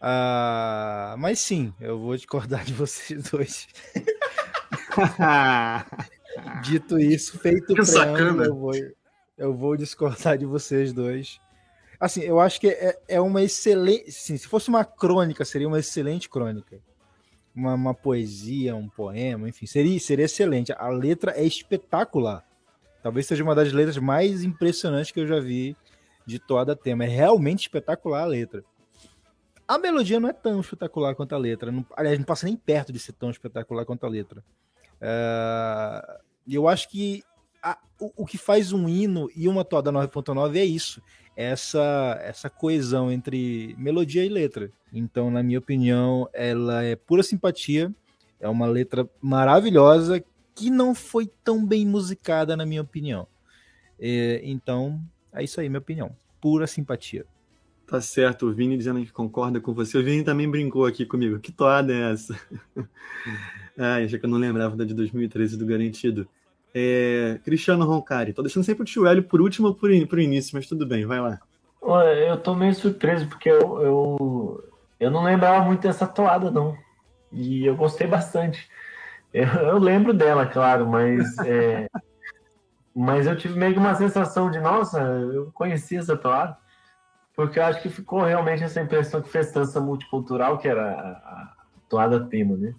Uh, mas sim, eu vou discordar de vocês dois. Dito isso, feito que preâmbulo, eu vou, eu vou discordar de vocês dois. Assim, eu acho que é, é uma excelente. Sim, se fosse uma crônica, seria uma excelente crônica uma, uma, poesia, um poema, enfim, seria, seria excelente. A letra é espetacular. Talvez seja uma das letras mais impressionantes que eu já vi de toda tema. É realmente espetacular a letra. A melodia não é tão espetacular quanto a letra. Não, aliás, não passa nem perto de ser tão espetacular quanto a letra. Uh, eu acho que a, o, o, que faz um hino e uma toada 9.9 é isso essa, essa coesão entre melodia e letra. Então, na minha opinião, ela é pura simpatia, é uma letra maravilhosa que não foi tão bem musicada, na minha opinião. É, então, é isso aí, minha opinião. Pura simpatia. Tá certo, o Vini dizendo que concorda com você. O Vini também brincou aqui comigo. Que toada é essa? Ai, já que eu não lembrava da de 2013 do Garantido. É, Cristiano Roncari. Tô deixando sempre o tio Hélio por último ou por, início, mas tudo bem, vai lá. Eu tô meio surpreso, porque eu, eu, eu não lembrava muito dessa toada, não. E eu gostei bastante. Eu, eu lembro dela, claro, mas, é, mas eu tive meio que uma sensação de, nossa, eu conhecia essa toada. Porque eu acho que ficou realmente essa impressão de festança multicultural, que era a, a toada tema, né?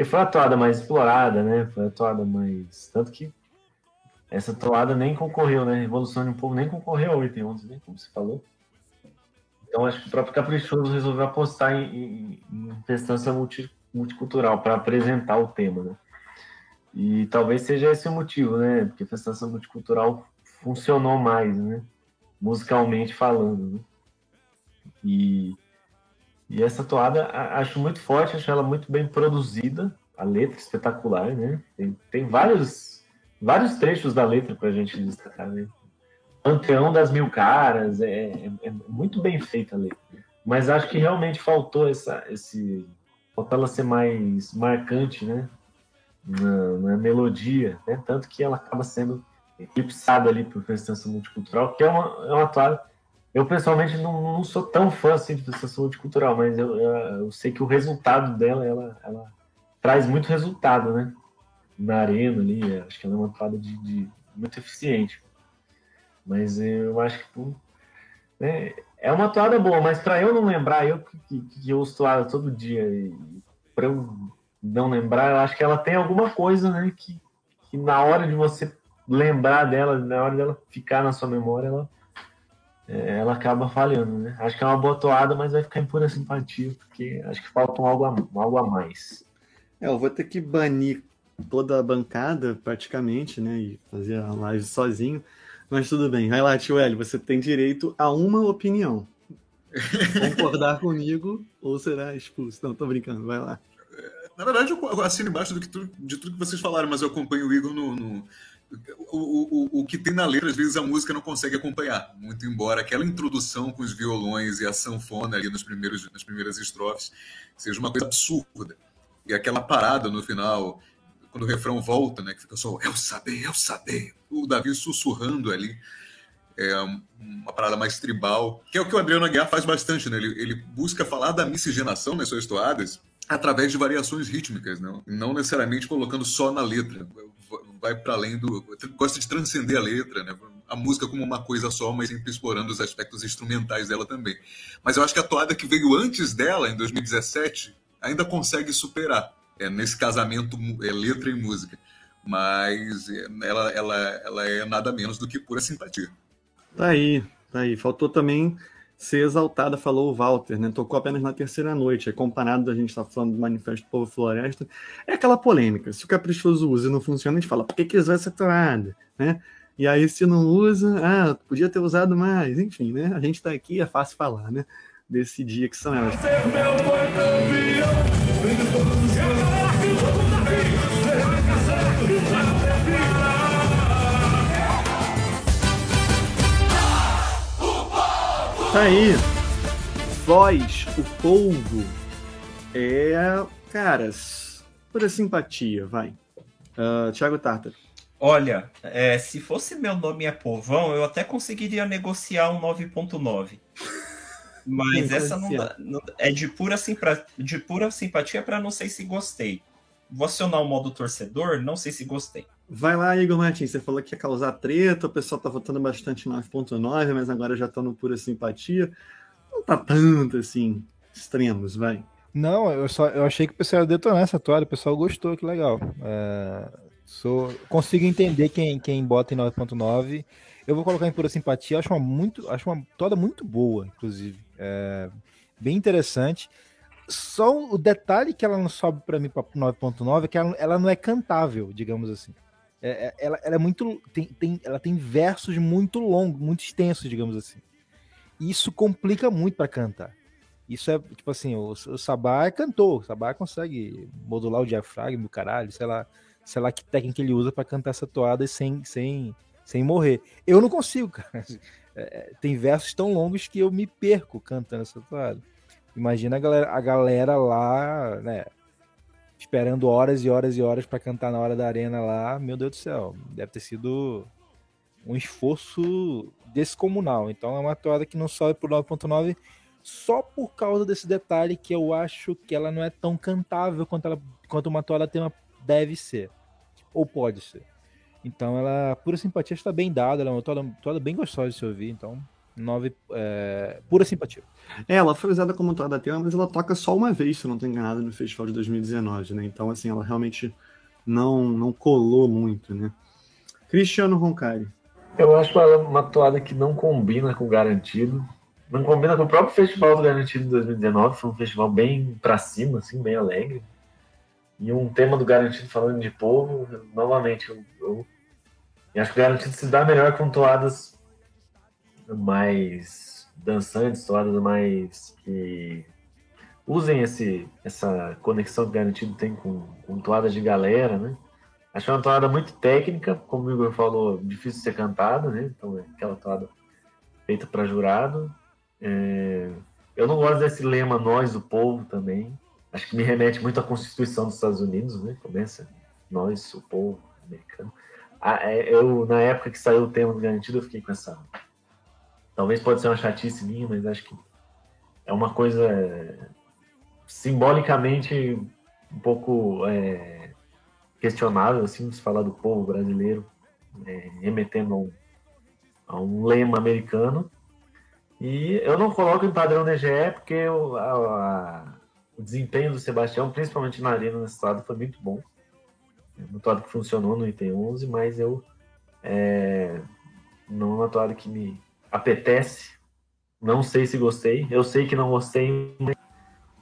Porque foi a toada mais explorada, né? Foi a toada mais. Tanto que essa toada nem concorreu, né? Revolução de um Povo nem concorreu ao Item 11, né? Como você falou. Então acho que o próprio Caprichoso resolveu apostar em, em, em multi, multicultural para apresentar o tema, né? E talvez seja esse o motivo, né? Porque a festança multicultural funcionou mais, né? Musicalmente falando, né? E e essa toada acho muito forte, acho ela muito bem produzida, a letra espetacular, né? Tem, tem vários, vários trechos da letra para a gente destacar, né? Panteão das Mil Caras, é, é, é, muito bem feita a letra. Mas acho que realmente faltou essa, esse, faltou ela ser mais marcante, né? Na, na melodia, né? Tanto que ela acaba sendo eclipsada ali por Festança Multicultural, que é uma, é uma toada Eu, pessoalmente, não, não sou tão fã assim, de saúde cultural, mas eu, eu, eu, sei que o resultado dela, ela, ela traz muito resultado, né? Na arena ali, acho que ela é uma toada de, de muito eficiente. Mas eu acho que pô, né, é uma toada boa, mas para eu não lembrar, eu que, que, eu ouço toada todo dia, para eu não lembrar, eu acho que ela tem alguma coisa, né? Que, que na hora de você lembrar dela, na hora dela ficar na sua memória, ela, é, ela acaba falhando, né? Acho que é uma boa toada, mas vai ficar em pura simpatia, porque acho que falta um algo a, algo a mais. É, eu vou ter que banir toda a bancada, praticamente, né? E fazer a live sozinho. Mas tudo bem. Vai lá, tio Hélio, você tem direito a uma opinião. Concordar comigo ou será expulso? Não, tô brincando, vai lá. Na verdade, eu assino embaixo do que tu, de tudo que vocês falaram, mas eu acompanho o Igor no. no o, o, o que tem na letra, às vezes a música não consegue acompanhar. Muito embora aquela introdução com os violões e a sanfona ali nos primeiros, nas primeiras estrofes seja uma coisa absurda. E aquela parada no final, quando o refrão volta, né, que fica só eu saber, eu saber, o Davi sussurrando ali, é uma parada mais tribal, que é o que o Adriano Aguiar faz bastante, né? Ele, ele busca falar da miscigenação nas suas toadas, através de variações rítmicas, não, não necessariamente colocando só na letra. Vai para além do. Gosta de transcender a letra, né? a música como uma coisa só, mas sempre explorando os aspectos instrumentais dela também. Mas eu acho que a toada que veio antes dela, em 2017, ainda consegue superar é, nesse casamento é, letra e música. Mas é, ela, ela, ela é nada menos do que pura simpatia. Tá aí, tá aí. Faltou também ser exaltada, falou o Walter, né? Tocou apenas na terceira noite. É comparado a gente estar tá falando do Manifesto do Povo Floresta. É aquela polêmica. Se o caprichoso usa e não funciona, a gente fala, por que, que usou essa toada? Né? E aí, se não usa, ah, podia ter usado mais. Enfim, né? A gente está aqui, é fácil falar, né? Desse dia que são elas. Tá aí. Voz, o polvo. É. Caras, pura simpatia, vai. Uh, Thiago Tartar. Olha, é, se fosse meu nome é Povão, eu até conseguiria negociar um 9.9. Mas essa não, dá, não, é de pura, simpra, de pura simpatia para não sei se gostei. Vou acionar o modo torcedor, não sei se gostei. Vai lá, Igor Martins. Você falou que ia causar treta, o pessoal tá votando bastante 9.9, mas agora já tá no pura simpatia. Não tá tanto assim, extremos, vai. Não, eu só eu achei que o pessoal ia detonar essa toalha, o pessoal gostou, que legal. É, sou, consigo entender quem, quem bota em 9.9. Eu vou colocar em pura simpatia, acho uma muito, acho uma toda muito boa, inclusive. É, bem interessante. Só o detalhe que ela não sobe para mim para 9.9 é que ela, ela não é cantável, digamos assim. É, é, ela, ela, é muito. Tem, tem, ela tem versos muito longos, muito extensos, digamos assim. Isso complica muito para cantar. Isso é, tipo assim, o, o Sabá é cantor, o Sabá consegue modular o diafragma, o caralho, sei lá, sei lá que técnica ele usa para cantar essa toada sem, sem, sem morrer. Eu não consigo, cara. É, é, tem versos tão longos que eu me perco cantando essa toada. Imagina a galera, a galera lá, né, esperando horas e horas e horas para cantar na hora da arena lá, meu Deus do céu, deve ter sido um esforço descomunal. Então é uma toada que não sobe por 9.9 só por causa desse detalhe que eu acho que ela não é tão cantável quanto, ela, quanto uma toada tema deve ser. Ou pode ser. Então ela, pura simpatia, está bem dada, ela é uma toada, toada bem gostosa de se ouvir, então 9, é, pura simpatia. É, ela foi usada como toada tema, mas ela toca só uma vez, se não tem enganado, no festival de 2019, né? Então, assim, ela realmente não, não colou muito, né? Cristiano Roncari. Eu acho ela uma toada que não combina com o Garantido. Não combina com o próprio Festival do Garantido de 2019. Foi um festival bem pra cima, assim, bem alegre. E um tema do Garantido falando de povo, novamente, eu, eu, eu acho que o Garantido se dá melhor com toadas mais dançantes, toadas mais que usem esse, essa conexão que Garantido tem com, com toadas de galera, né? Acho uma toada muito técnica, como o Igor falou, difícil de ser cantada, né? Então é aquela toada feita para jurado. É... Eu não gosto desse lema nós, o povo, também. Acho que me remete muito à Constituição dos Estados Unidos, né? Começa nós, o povo americano. Ah, é, eu, na época que saiu o tema do garantido, eu fiquei com essa talvez pode ser uma chatice minha, mas acho que é uma coisa é, simbolicamente um pouco é, questionável, assim, se falar do povo brasileiro, é, remetendo a um, a um, lema americano. E eu não coloco em padrão DGE porque eu, a, a, o desempenho do Sebastião, principalmente na arena nesse estado, foi muito bom. É uma toada que funcionou no item 11, mas eu é, não é uma toada que me apetece. Não sei se gostei. Eu sei que não gostei, mas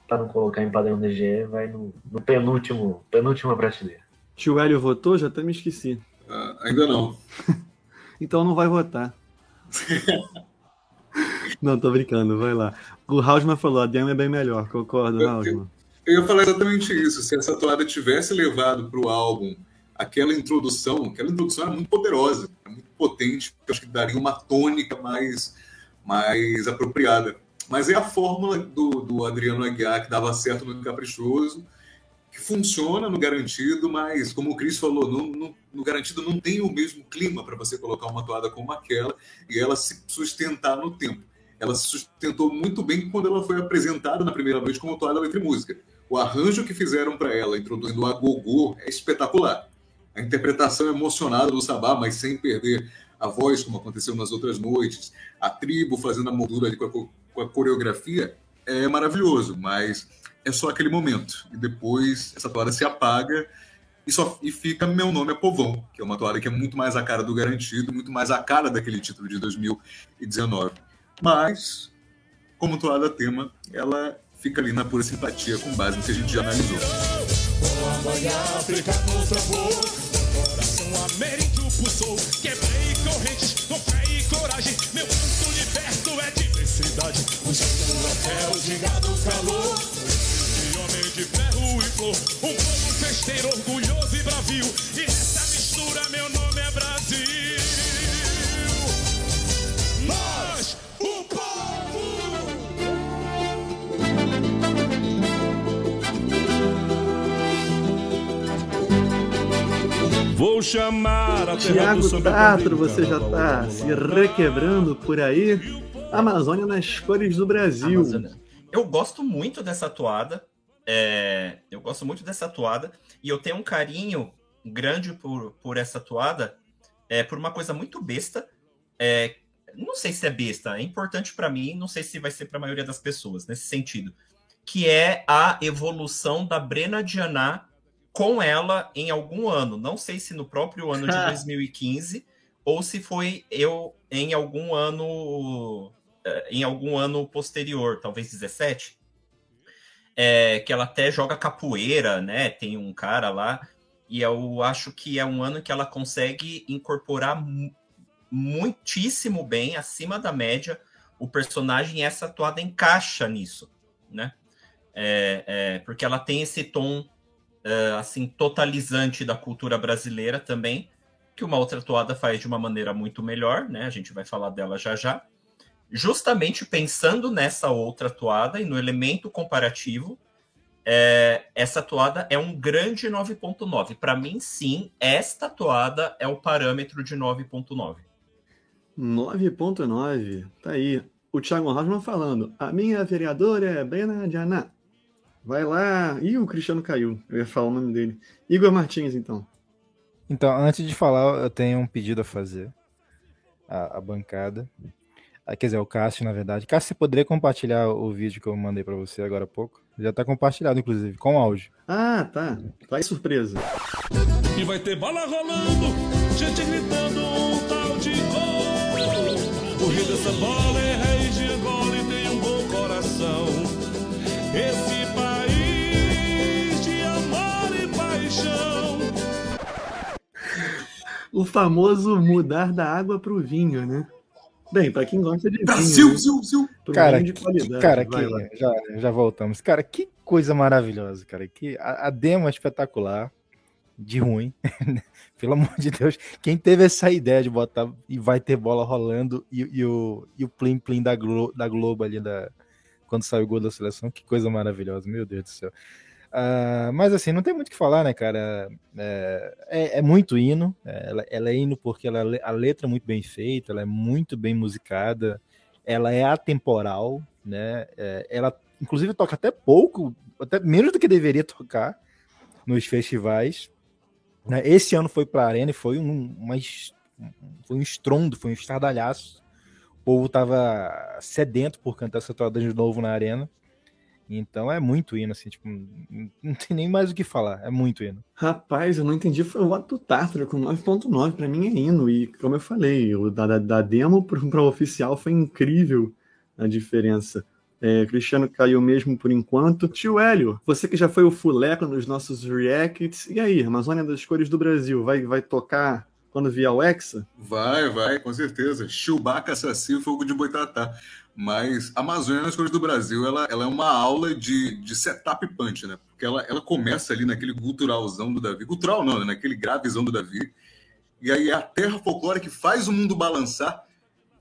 para não colocar em padrão DGE, vai no, no penúltimo, penúltima prateleira. Tio Hélio votou? Já até me esqueci. Uh, ainda não. então não vai votar. não, tô brincando, vai lá. O Hausmann falou, a demo é bem melhor, concordo, Hausmann. Eu ia falar exatamente isso. Se essa toada tivesse levado para o álbum aquela introdução, aquela introdução era muito poderosa, muito potente, eu acho que daria uma tônica mais, mais apropriada. Mas é a fórmula do, do Adriano Aguiar que dava certo no Caprichoso, que funciona no Garantido, mas, como o Cris falou, no, no, no Garantido não tem o mesmo clima para você colocar uma toada como aquela e ela se sustentar no tempo. Ela se sustentou muito bem quando ela foi apresentada na primeira noite como toada letra e música. O arranjo que fizeram para ela, introduzindo a gogô, é espetacular. A interpretação emocionada do Sabá, mas sem perder a voz, como aconteceu nas outras noites. A tribo fazendo a moldura ali com a com a coreografia é maravilhoso, mas é só aquele momento. E depois essa toada se apaga e, só, e fica Meu Nome é Povão, que é uma toada que é muito mais a cara do Garantido, muito mais a cara daquele título de 2019. Mas, como toada tema, ela fica ali na pura simpatia com base no que a gente já analisou. Coração américo pulsou, quebrei correntes, com fé e coragem, meu canto liberto é de felicidade. Buscando até de gado calor. De homem de ferro e flor. Um povo festeiro, orgulhoso e bravio. E nessa mistura meu nome Vou chamar a Tiago Tatro, você já está se requebrando por aí? Amazônia nas cores do Brasil. Amazônia. Eu gosto muito dessa toada. É, eu gosto muito dessa toada. E eu tenho um carinho grande por, por essa toada. É, por uma coisa muito besta. É, não sei se é besta, é importante para mim, não sei se vai ser para a maioria das pessoas nesse sentido, que é a evolução da Brena Dianá com ela em algum ano. Não sei se no próprio ano de 2015 ou se foi eu em algum ano eh, em algum ano posterior, talvez 17, é, que ela até joga capoeira, né? Tem um cara lá, e eu acho que é um ano que ela consegue incorporar muitíssimo bem, acima da média, o personagem e essa atuada encaixa nisso, né? É, é, porque ela tem esse tom é, assim totalizante da cultura brasileira também, que uma outra toada faz de uma maneira muito melhor, né? A gente vai falar dela já já justamente pensando nessa outra toada e no elemento comparativo, é, essa toada é um grande 9.9. Para mim, sim, esta toada é o parâmetro de 9.9. 9.9, tá aí. O Thiago Rosman falando, a minha vereadora é Brena Diana. Vai lá. Ih, o Cristiano caiu. Eu ia falar o nome dele. Igor Martins, então. Então, antes de falar, eu tenho um pedido a fazer à, à bancada. Ah, quer dizer, o Cássio, na verdade. Cássio, você poderia compartilhar o vídeo que eu mandei para você agora há pouco? Já tá compartilhado, inclusive, com áudio. Ah, tá. Tá aí surpresa. E vai ter bala rolando, gente gritando um tal de gol. O rei dessa bola é rei de bola e tem um bom coração. Esse O famoso mudar da água pro vinho, né? Bem, para quem gosta de Brasil, vinho, Brasil, cara, de que, cara, que, já, já voltamos. Cara, que coisa maravilhosa, cara. Que a, a demo é espetacular, de ruim. Pelo amor de Deus, quem teve essa ideia de botar e vai ter bola rolando e, e o, e o plim plim da, Glo, da Globo ali da, quando saiu o gol da seleção, que coisa maravilhosa, meu Deus do céu. Uh, mas assim, não tem muito o que falar, né, cara? É, é, é muito hino, é, ela, ela, é hino porque ela, a letra é muito bem feita, ela é muito bem musicada, ela é atemporal, né? É, ela, inclusive, toca até pouco, até menos do que deveria tocar nos festivais. Né? Esse ano foi para a Arena e foi um, uma, foi um estrondo, foi um estardalhaço. O povo tava sedento por cantar essa toada de novo na Arena. Então é muito hino, assim, tipo, não tem nem mais o que falar, é muito hino. Rapaz, eu não entendi, foi o voto do Tártaro com 9.9, pra mim é hino, e como eu falei, o da, da, da demo para o oficial foi incrível a diferença. É, Cristiano caiu mesmo por enquanto. Tio Hélio, você que já foi o fuleco nos nossos reacts, e aí, Amazônia das Cores do Brasil, vai, vai tocar quando vier o Hexa? Vai, vai, com certeza. Chewbacca, Saci, Fogo de Boitatá. Mas a Amazônia nas cores do Brasil, ela, ela é uma aula de, de setup punch, né? Porque ela, ela começa ali naquele guturalzão do Davi. Gutural não, né? Naquele gravezão do Davi. E aí é a terra folclórica que faz o mundo balançar.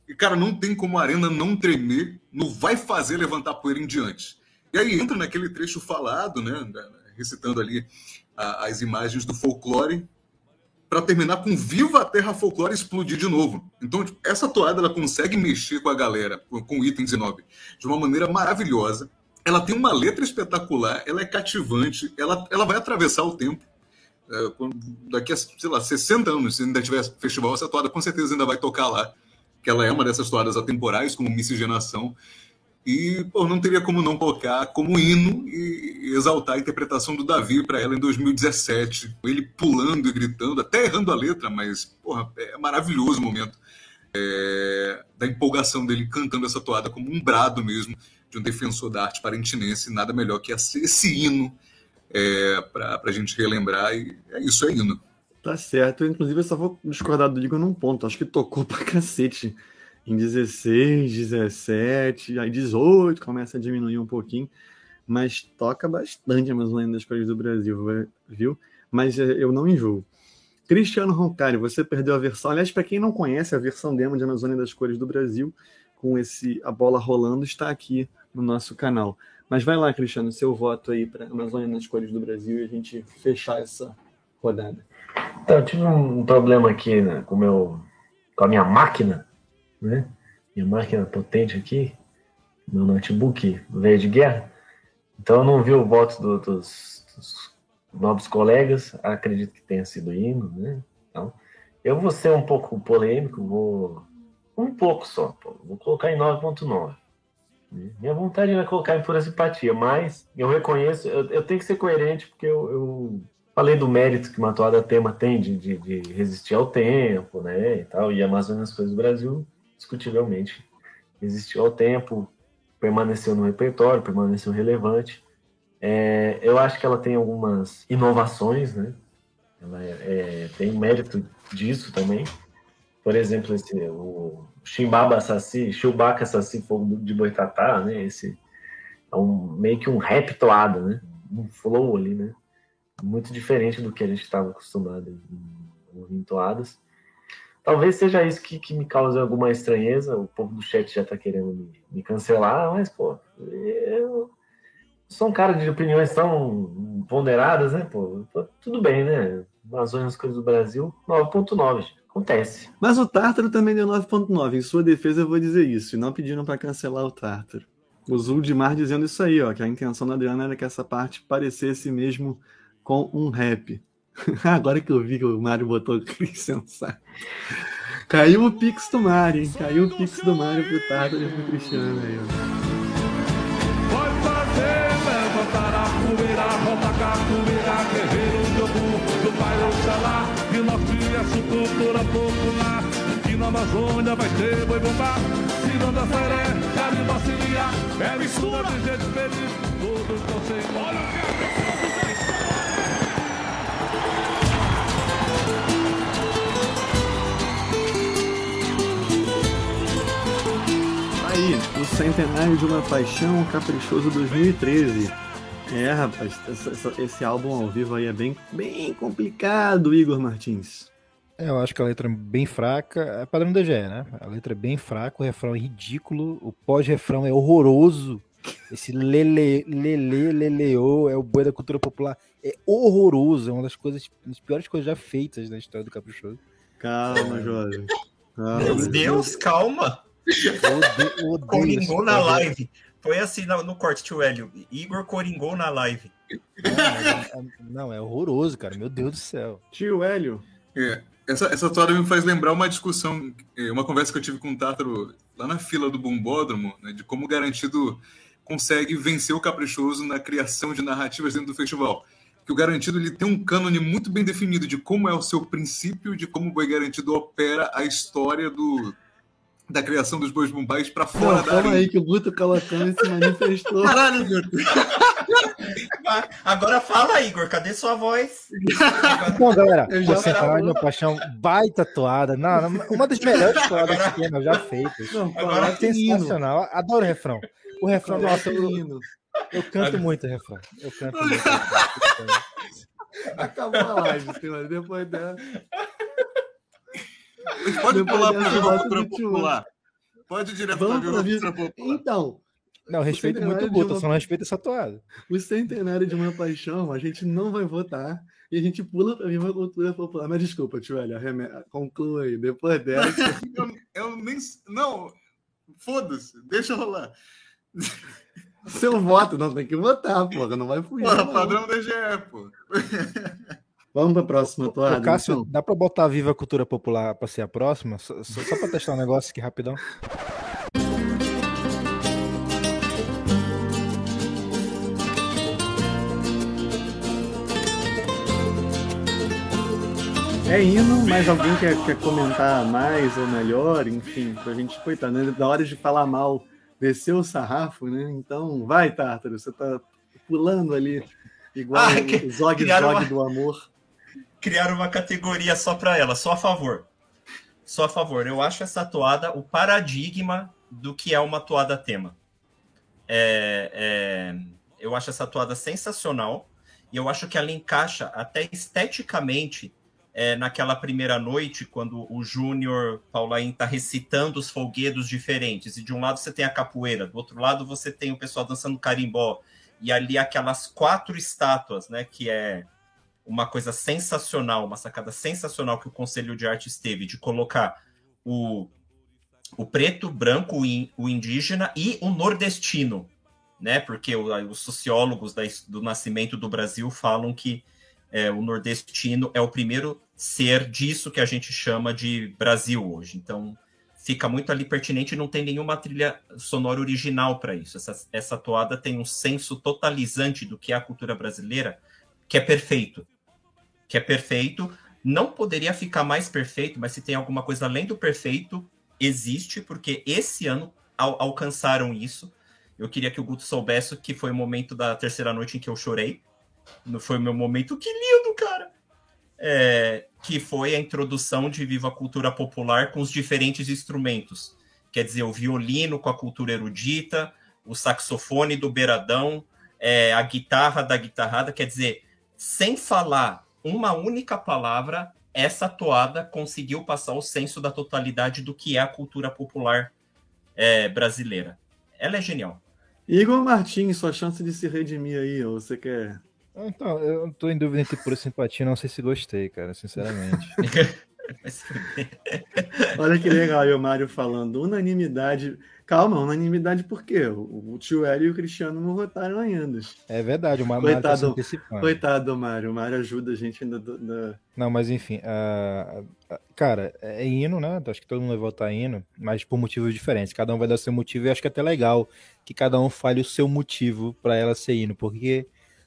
E, cara, não tem como a arena não tremer, não vai fazer levantar poeira em diante. E aí entra naquele trecho falado, né? Recitando ali a, as imagens do folclore, para terminar com Viva a Terra Folclore explodir de novo. Então, tipo, essa toada ela consegue mexer com a galera, com o item 19, de uma maneira maravilhosa. Ela tem uma letra espetacular, ela é cativante, ela, ela vai atravessar o tempo. É, daqui a, sei lá, 60 anos, se ainda tiver festival, essa toada com certeza ainda vai tocar lá. Que ela é uma dessas toadas atemporais, como Miscigenação. E pô, não teria como não colocar como hino e exaltar a interpretação do Davi para ela em 2017. Ele pulando e gritando, até errando a letra, mas porra, é maravilhoso o momento é, da empolgação dele cantando essa toada como um brado mesmo de um defensor da arte parentinense. Nada melhor que esse hino é, para a gente relembrar. E é isso, é hino. Tá certo. Inclusive, eu só vou discordar do Ligo num ponto. Acho que tocou pra cacete em 16, 17, aí 18 começa a diminuir um pouquinho, mas toca bastante a Amazônia das do Brasil, viu? Mas é, eu não enjoo. Cristiano Roncari, você perdeu a versão. Aliás, para quem não conhece, a versão demo de Amazônia das Cores do Brasil, com esse a bola rolando, está aqui no nosso canal. Mas vai lá, Cristiano, seu voto aí para Amazônia das Cores do Brasil e a gente fechar essa rodada. Então, eu tive um problema aqui né, com, meu, com a minha máquina né? Minha máquina potente aqui, meu notebook veio de guerra. Então eu não vi o voto do, dos, dos, novos colegas, acredito que tenha sido hino, né? Então, eu vou ser um pouco polêmico, vou um pouco só, vou colocar em 9.9. Né? Minha vontade era colocar em pura simpatia, mas eu reconheço, eu, eu tenho que ser coerente porque eu, eu falei do mérito que uma toada tema tem de, de, de, resistir ao tempo, né, e tal, e Amazônia as coisas do Brasil discutivelmente existiu ao tempo, permaneceu no repertório, permaneceu relevante. É, eu acho que ela tem algumas inovações, né? Ela é, é, tem mérito disso também. Por exemplo, esse, o Chimbaba Saci, Chewbacca Saci Fogo de Boitatá, né? Esse é um, meio que um rap toada, né? Um flow ali, né? Muito diferente do que a gente estava acostumado em, em toadas. Talvez seja isso que, que me cause alguma estranheza. O povo do chat já está querendo me, me, cancelar, mas, pô, eu sou um cara de opiniões tão ponderadas, né, pô? Tudo bem, né? Amazônia as coisas do Brasil, 9.9. Acontece. Mas o Tártaro também deu 9.9. Em sua defesa, eu vou dizer isso. E não pediram para cancelar o Tártaro. O Zuldimar dizendo isso aí, ó, que a intenção da Adriana era que essa parte parecesse mesmo com um rap. Agora que eu vi que o Mário botou clique sensato. Caiu o Pix do Mário, hein? Caiu o Pix do Mário pro Tato e pro Cristiano aí, ó. Pode fazer, levantar a poeira, volta a capoeira, guerreiro do Obu, do Pai Oxalá, e norte a sua cultura popular. Aqui na Amazônia vai ter boi bumbá, ciranda seré, carimba cilia, é mistura de gente feliz, todos vão ser. Olha o que aí, o centenário de uma paixão caprichoso 2013. É, rapaz, essa, essa, esse álbum ao vivo aí é bem, bem complicado, Igor Martins. É, eu acho que a letra é bem fraca. É padrão DG, né? A letra é bem fraca, o refrão é ridículo, o pós-refrão é horroroso. Esse lele, lele, leleô é o boi da cultura popular. É horroroso, é uma das coisas, uma das piores coisas já feitas na história do Caprichoso. Calma, jovem. Calma. Meu Deus, calma. Eu odeio, Coringou na live. Foi assim no, no corte, tio Hélio. Igor Coringou na live. Não, é, não, é horroroso, cara. Meu Deus do céu. Tio Hélio. É, essa, essa toada me faz lembrar uma discussão, é, uma conversa que eu tive com o Tátaro lá na fila do Bumbódromo, né, de como o Garantido consegue vencer o Caprichoso na criação de narrativas dentro do festival. Que o Garantido ele tem um cânone muito bem definido de como é o seu princípio, de como o Boi Garantido opera a história do, da criação dos bois bombais para fora Não, da calma arena. aí que o Guto Calacani se manifestou. Caralho, Igor. Agora fala, Igor. Cadê sua voz? Bom, galera, Eu você de uma paixão baita toada. Não, uma das melhores toadas que tem, já feitas. Não, Agora que hino. Sensacional. Adoro o refrão. O refrão, Falar nossa, que eu, eu canto muito o refrão. Eu canto muito. Acabou a live. Depois dela. Pode Depois pular para a volta cultura 21. popular. Pode ir direto Vamos para a pra cultura popular. Então, Não, respeito muito o Guto, uma- só não respeito essa toada. o centenário de uma paixão, a gente não vai votar. E a gente pula pra Viva Cultura Popular. Mas desculpa, tio Hélio, arreme- conclua aí. Depois dessa. Eu, eu nem. Não, foda-se, deixa rolar. Seu voto, não tem que votar, porra. Não vai fugir. Porra, não. padrão DGE, pô. Vamos pra próxima toada. Cássio, então. dá pra botar a Viva Cultura Popular pra ser a próxima? Só, só, só pra testar um negócio aqui rapidão. É hino, mas alguém quer, quer comentar mais ou melhor, enfim, pra gente, coitado, né? Da hora de falar mal, descer o sarrafo, né? Então, vai, Tártaro, você tá pulando ali, igual Ah, que- o Zog Zog uma- do amor. Criaram uma categoria só para ela, só a favor. Só a favor. Eu acho essa toada o paradigma do que é uma toada tema. É, é, eu acho essa toada sensacional e eu acho que ela encaixa até esteticamente é, naquela primeira noite, quando o Júnior Paulain está recitando os folguedos diferentes. E de um lado você tem a capoeira, do outro lado você tem o pessoal dançando carimbó. E ali aquelas quatro estátuas, né? Que é uma coisa sensacional, uma sacada sensacional que o Conselho de Artes teve de colocar o, o preto, branco, o, in- o indígena e o nordestino, né? Porque os sociólogos do nascimento do Brasil falam que é, o nordestino é o primeiro ser disso que a gente chama de Brasil hoje. Então fica muito ali pertinente e não tem nenhuma trilha sonora original para isso. Essa, essa toada tem um senso totalizante do que é a cultura brasileira, que é perfeito. Que é perfeito. Não poderia ficar mais perfeito, mas se tem alguma coisa além do perfeito, existe, porque esse ano al- alcançaram isso. Eu queria que o Guto soubesse que foi o momento da terceira noite em que eu chorei. Foi o meu momento, que lindo, cara! É, que foi a introdução de Viva a Cultura Popular com os diferentes instrumentos. Quer dizer, o violino com a cultura erudita, o saxofone do beiradão, é, a guitarra da guitarrada. Quer dizer, sem falar uma única palavra, essa toada conseguiu passar o senso da totalidade do que é a cultura popular é, brasileira. Ela é genial. Igor Martins, sua chance de se redimir aí, ou você quer. Então, eu tô em dúvida entre pura simpatia não sei se gostei, cara, sinceramente. Mas, Olha que legal aí o Mário falando. Unanimidade. Calma, unanimidade por quê? O, o tio Hélio e o Cristiano não votaram ainda. É verdade, o Mário tá Coitado. antecipando. Coitado do Mário. O Mário ajuda a gente ainda. da- Não, mas enfim, ah, cara, é hino, né? Acho que todo mundo vai votar hino, mas por motivos diferentes. Cada um vai dar seu motivo e acho que é até legal que cada um fale o seu motivo para ela ser hino, porque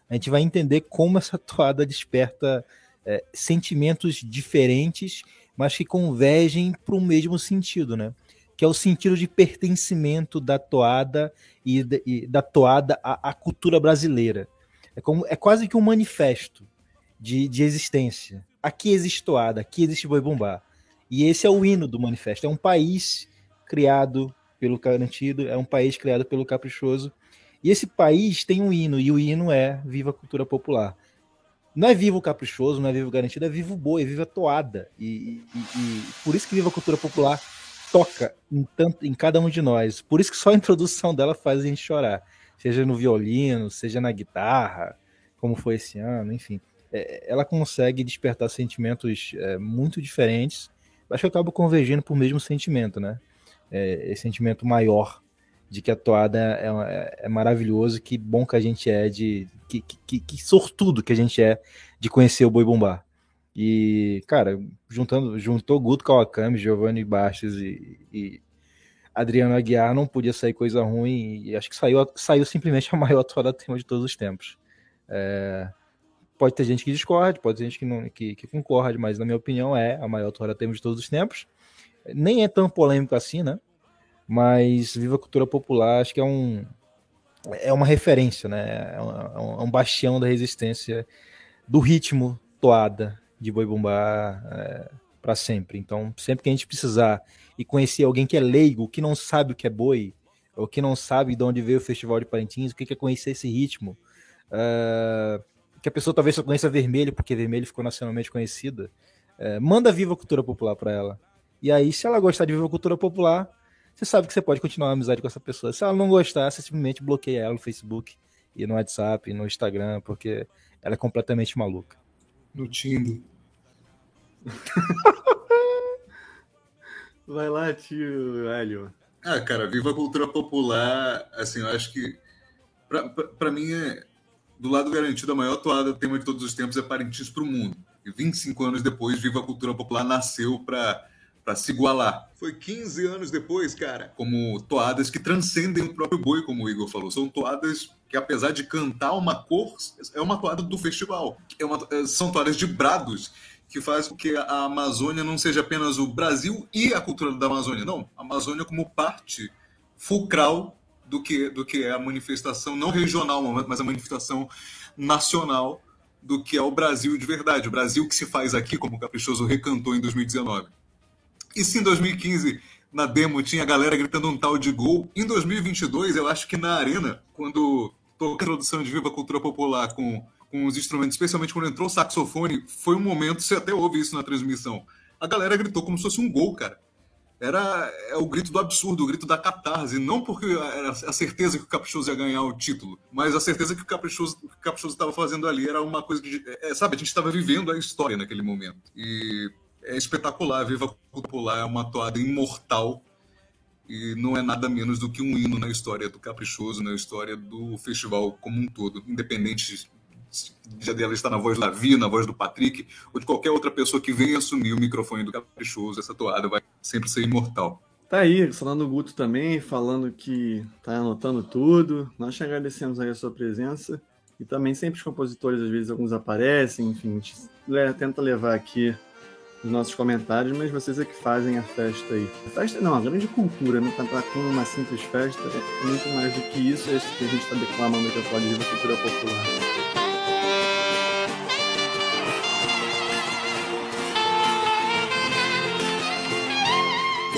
a gente vai entender como essa toada desperta é, sentimentos diferentes, mas que convergem para o mesmo sentido, né? Que é o sentido de pertencimento da toada e, da- e da toada à, à cultura brasileira. É, como, é quase que um manifesto de, de existência. Aqui existe toada, aqui existe boi bumbá. E esse é o hino do manifesto. É um país criado pelo garantido, é um país criado pelo caprichoso. E esse país tem um hino, e o hino é Viva a Cultura Popular. Não é vivo o caprichoso, não é vivo o garantido, é vivo o boi, é viva a toada. E, e- e por isso que Viva a Cultura Popular toca em, tanto, em cada um de nós. Por isso que só a introdução dela faz a gente chorar. Seja no violino, seja na guitarra, como foi esse ano, enfim é, ela consegue despertar sentimentos é, muito diferentes, acho que acabam convergindo para o mesmo sentimento, né? é, esse sentimento maior de que a toada é, é, é maravilhoso, que bom que a gente é de. Que, que, que, sortudo que a gente é de conhecer o Boi Bombar. E, cara, juntando, juntou Guto Kawakami, Giovanni Bastos e, e Adriano Aguiar, não podia sair coisa ruim, e acho que saiu, saiu simplesmente a maior toada tema de todos os tempos. É, pode ter gente que discorde, pode ter gente que, não, que, que concorde, mas na minha opinião é a maior toada tema de todos os tempos. Nem é tão polêmico assim, né? Mas Viva a Cultura Popular acho que é um é uma referência, né? É um, é um bastião da resistência do ritmo toada de boi bombar é, para sempre. Então, sempre que a gente precisar e conhecer alguém que é leigo, que não sabe o que é boi, ou que não sabe de onde veio o Festival de Parintins, o que é conhecer esse ritmo, uh, que a pessoa talvez só conheça vermelho, porque vermelho ficou nacionalmente conhecida, uh, manda Viva a Cultura Popular para ela. E aí, se ela gostar de Viva a Cultura Popular, você sabe que você pode continuar uma amizade com essa pessoa. Se ela não gostar, você simplesmente bloqueia ela no Facebook e no WhatsApp, no Instagram, porque ela é completamente maluca. No Tinder. Vai lá, tio Hélio. Ah, cara, viva a cultura popular. Assim, eu acho que, para mim, é, do lado garantido, a maior toada tema de todos os tempos é Parintins para o mundo. E 25 anos depois, Viva a Cultura Popular nasceu para para se igualar. Foi 15 anos depois, cara, como toadas que transcendem o próprio boi, como o Igor falou. São toadas que, apesar de cantar uma cor, é uma toada do festival. É uma, é, são toadas de brados que faz com que a Amazônia não seja apenas o Brasil e a cultura da Amazônia, não. A Amazônia como parte fulcral do que, do que é a manifestação, não regional, mas a manifestação nacional do que é o Brasil de verdade. O Brasil que se faz aqui, como o Caprichoso recantou em 2019. E se em 2015 na demo tinha a galera gritando um tal de gol, em 2022 eu acho que na arena, quando toca a introdução de Viva Cultura Popular com com os instrumentos, especialmente quando entrou o saxofone, foi um momento, você até ouve isso na transmissão. A galera gritou como se fosse um gol, cara. Era é o grito do absurdo, o grito da catarse, não porque era a certeza que o Caprichoso ia ganhar o título, mas a certeza que o Caprichoso estava fazendo ali era uma coisa que, é, sabe, a gente estava vivendo a história naquele momento. E é espetacular, Viva Popular é uma toada imortal e não é nada menos do que um hino na história do Caprichoso, na história do festival como um todo, independente já dela está na voz do Davi, na voz do Patrick, ou de qualquer outra pessoa que venha assumir o microfone do Caprichoso, essa toada vai sempre ser imortal. Tá aí, falando o Guto também, falando que tá anotando tudo. Nós te agradecemos aí a sua presença. E também sempre os compositores, às vezes, alguns aparecem, enfim, a gente tenta levar aqui os nossos comentários, mas vocês é que fazem a festa aí. A festa não, a grande cultura, né? Cantar com uma simples festa é muito mais do que isso, é isso que a gente está declamando aqui a cultura popular.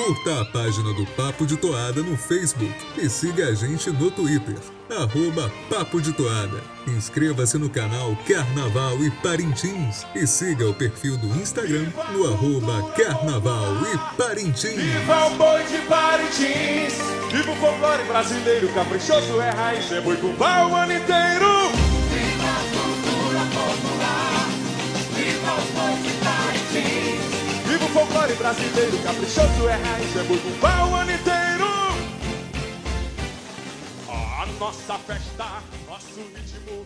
Curta a página do Papo de Toada no Facebook e siga a gente no Twitter, arroba Papo de Toada. Inscreva-se no canal Carnaval e Parintins e siga o perfil do Instagram no arroba Carnaval e Parintins. Viva o boi de Parintins! Viva o folclore brasileiro, caprichoso é raiz, é boi com o ano inteiro! Viva a folclore brasileiro, caprichoso é raiz, é burbumbá o ano inteiro. A nossa festa, nosso ritmo,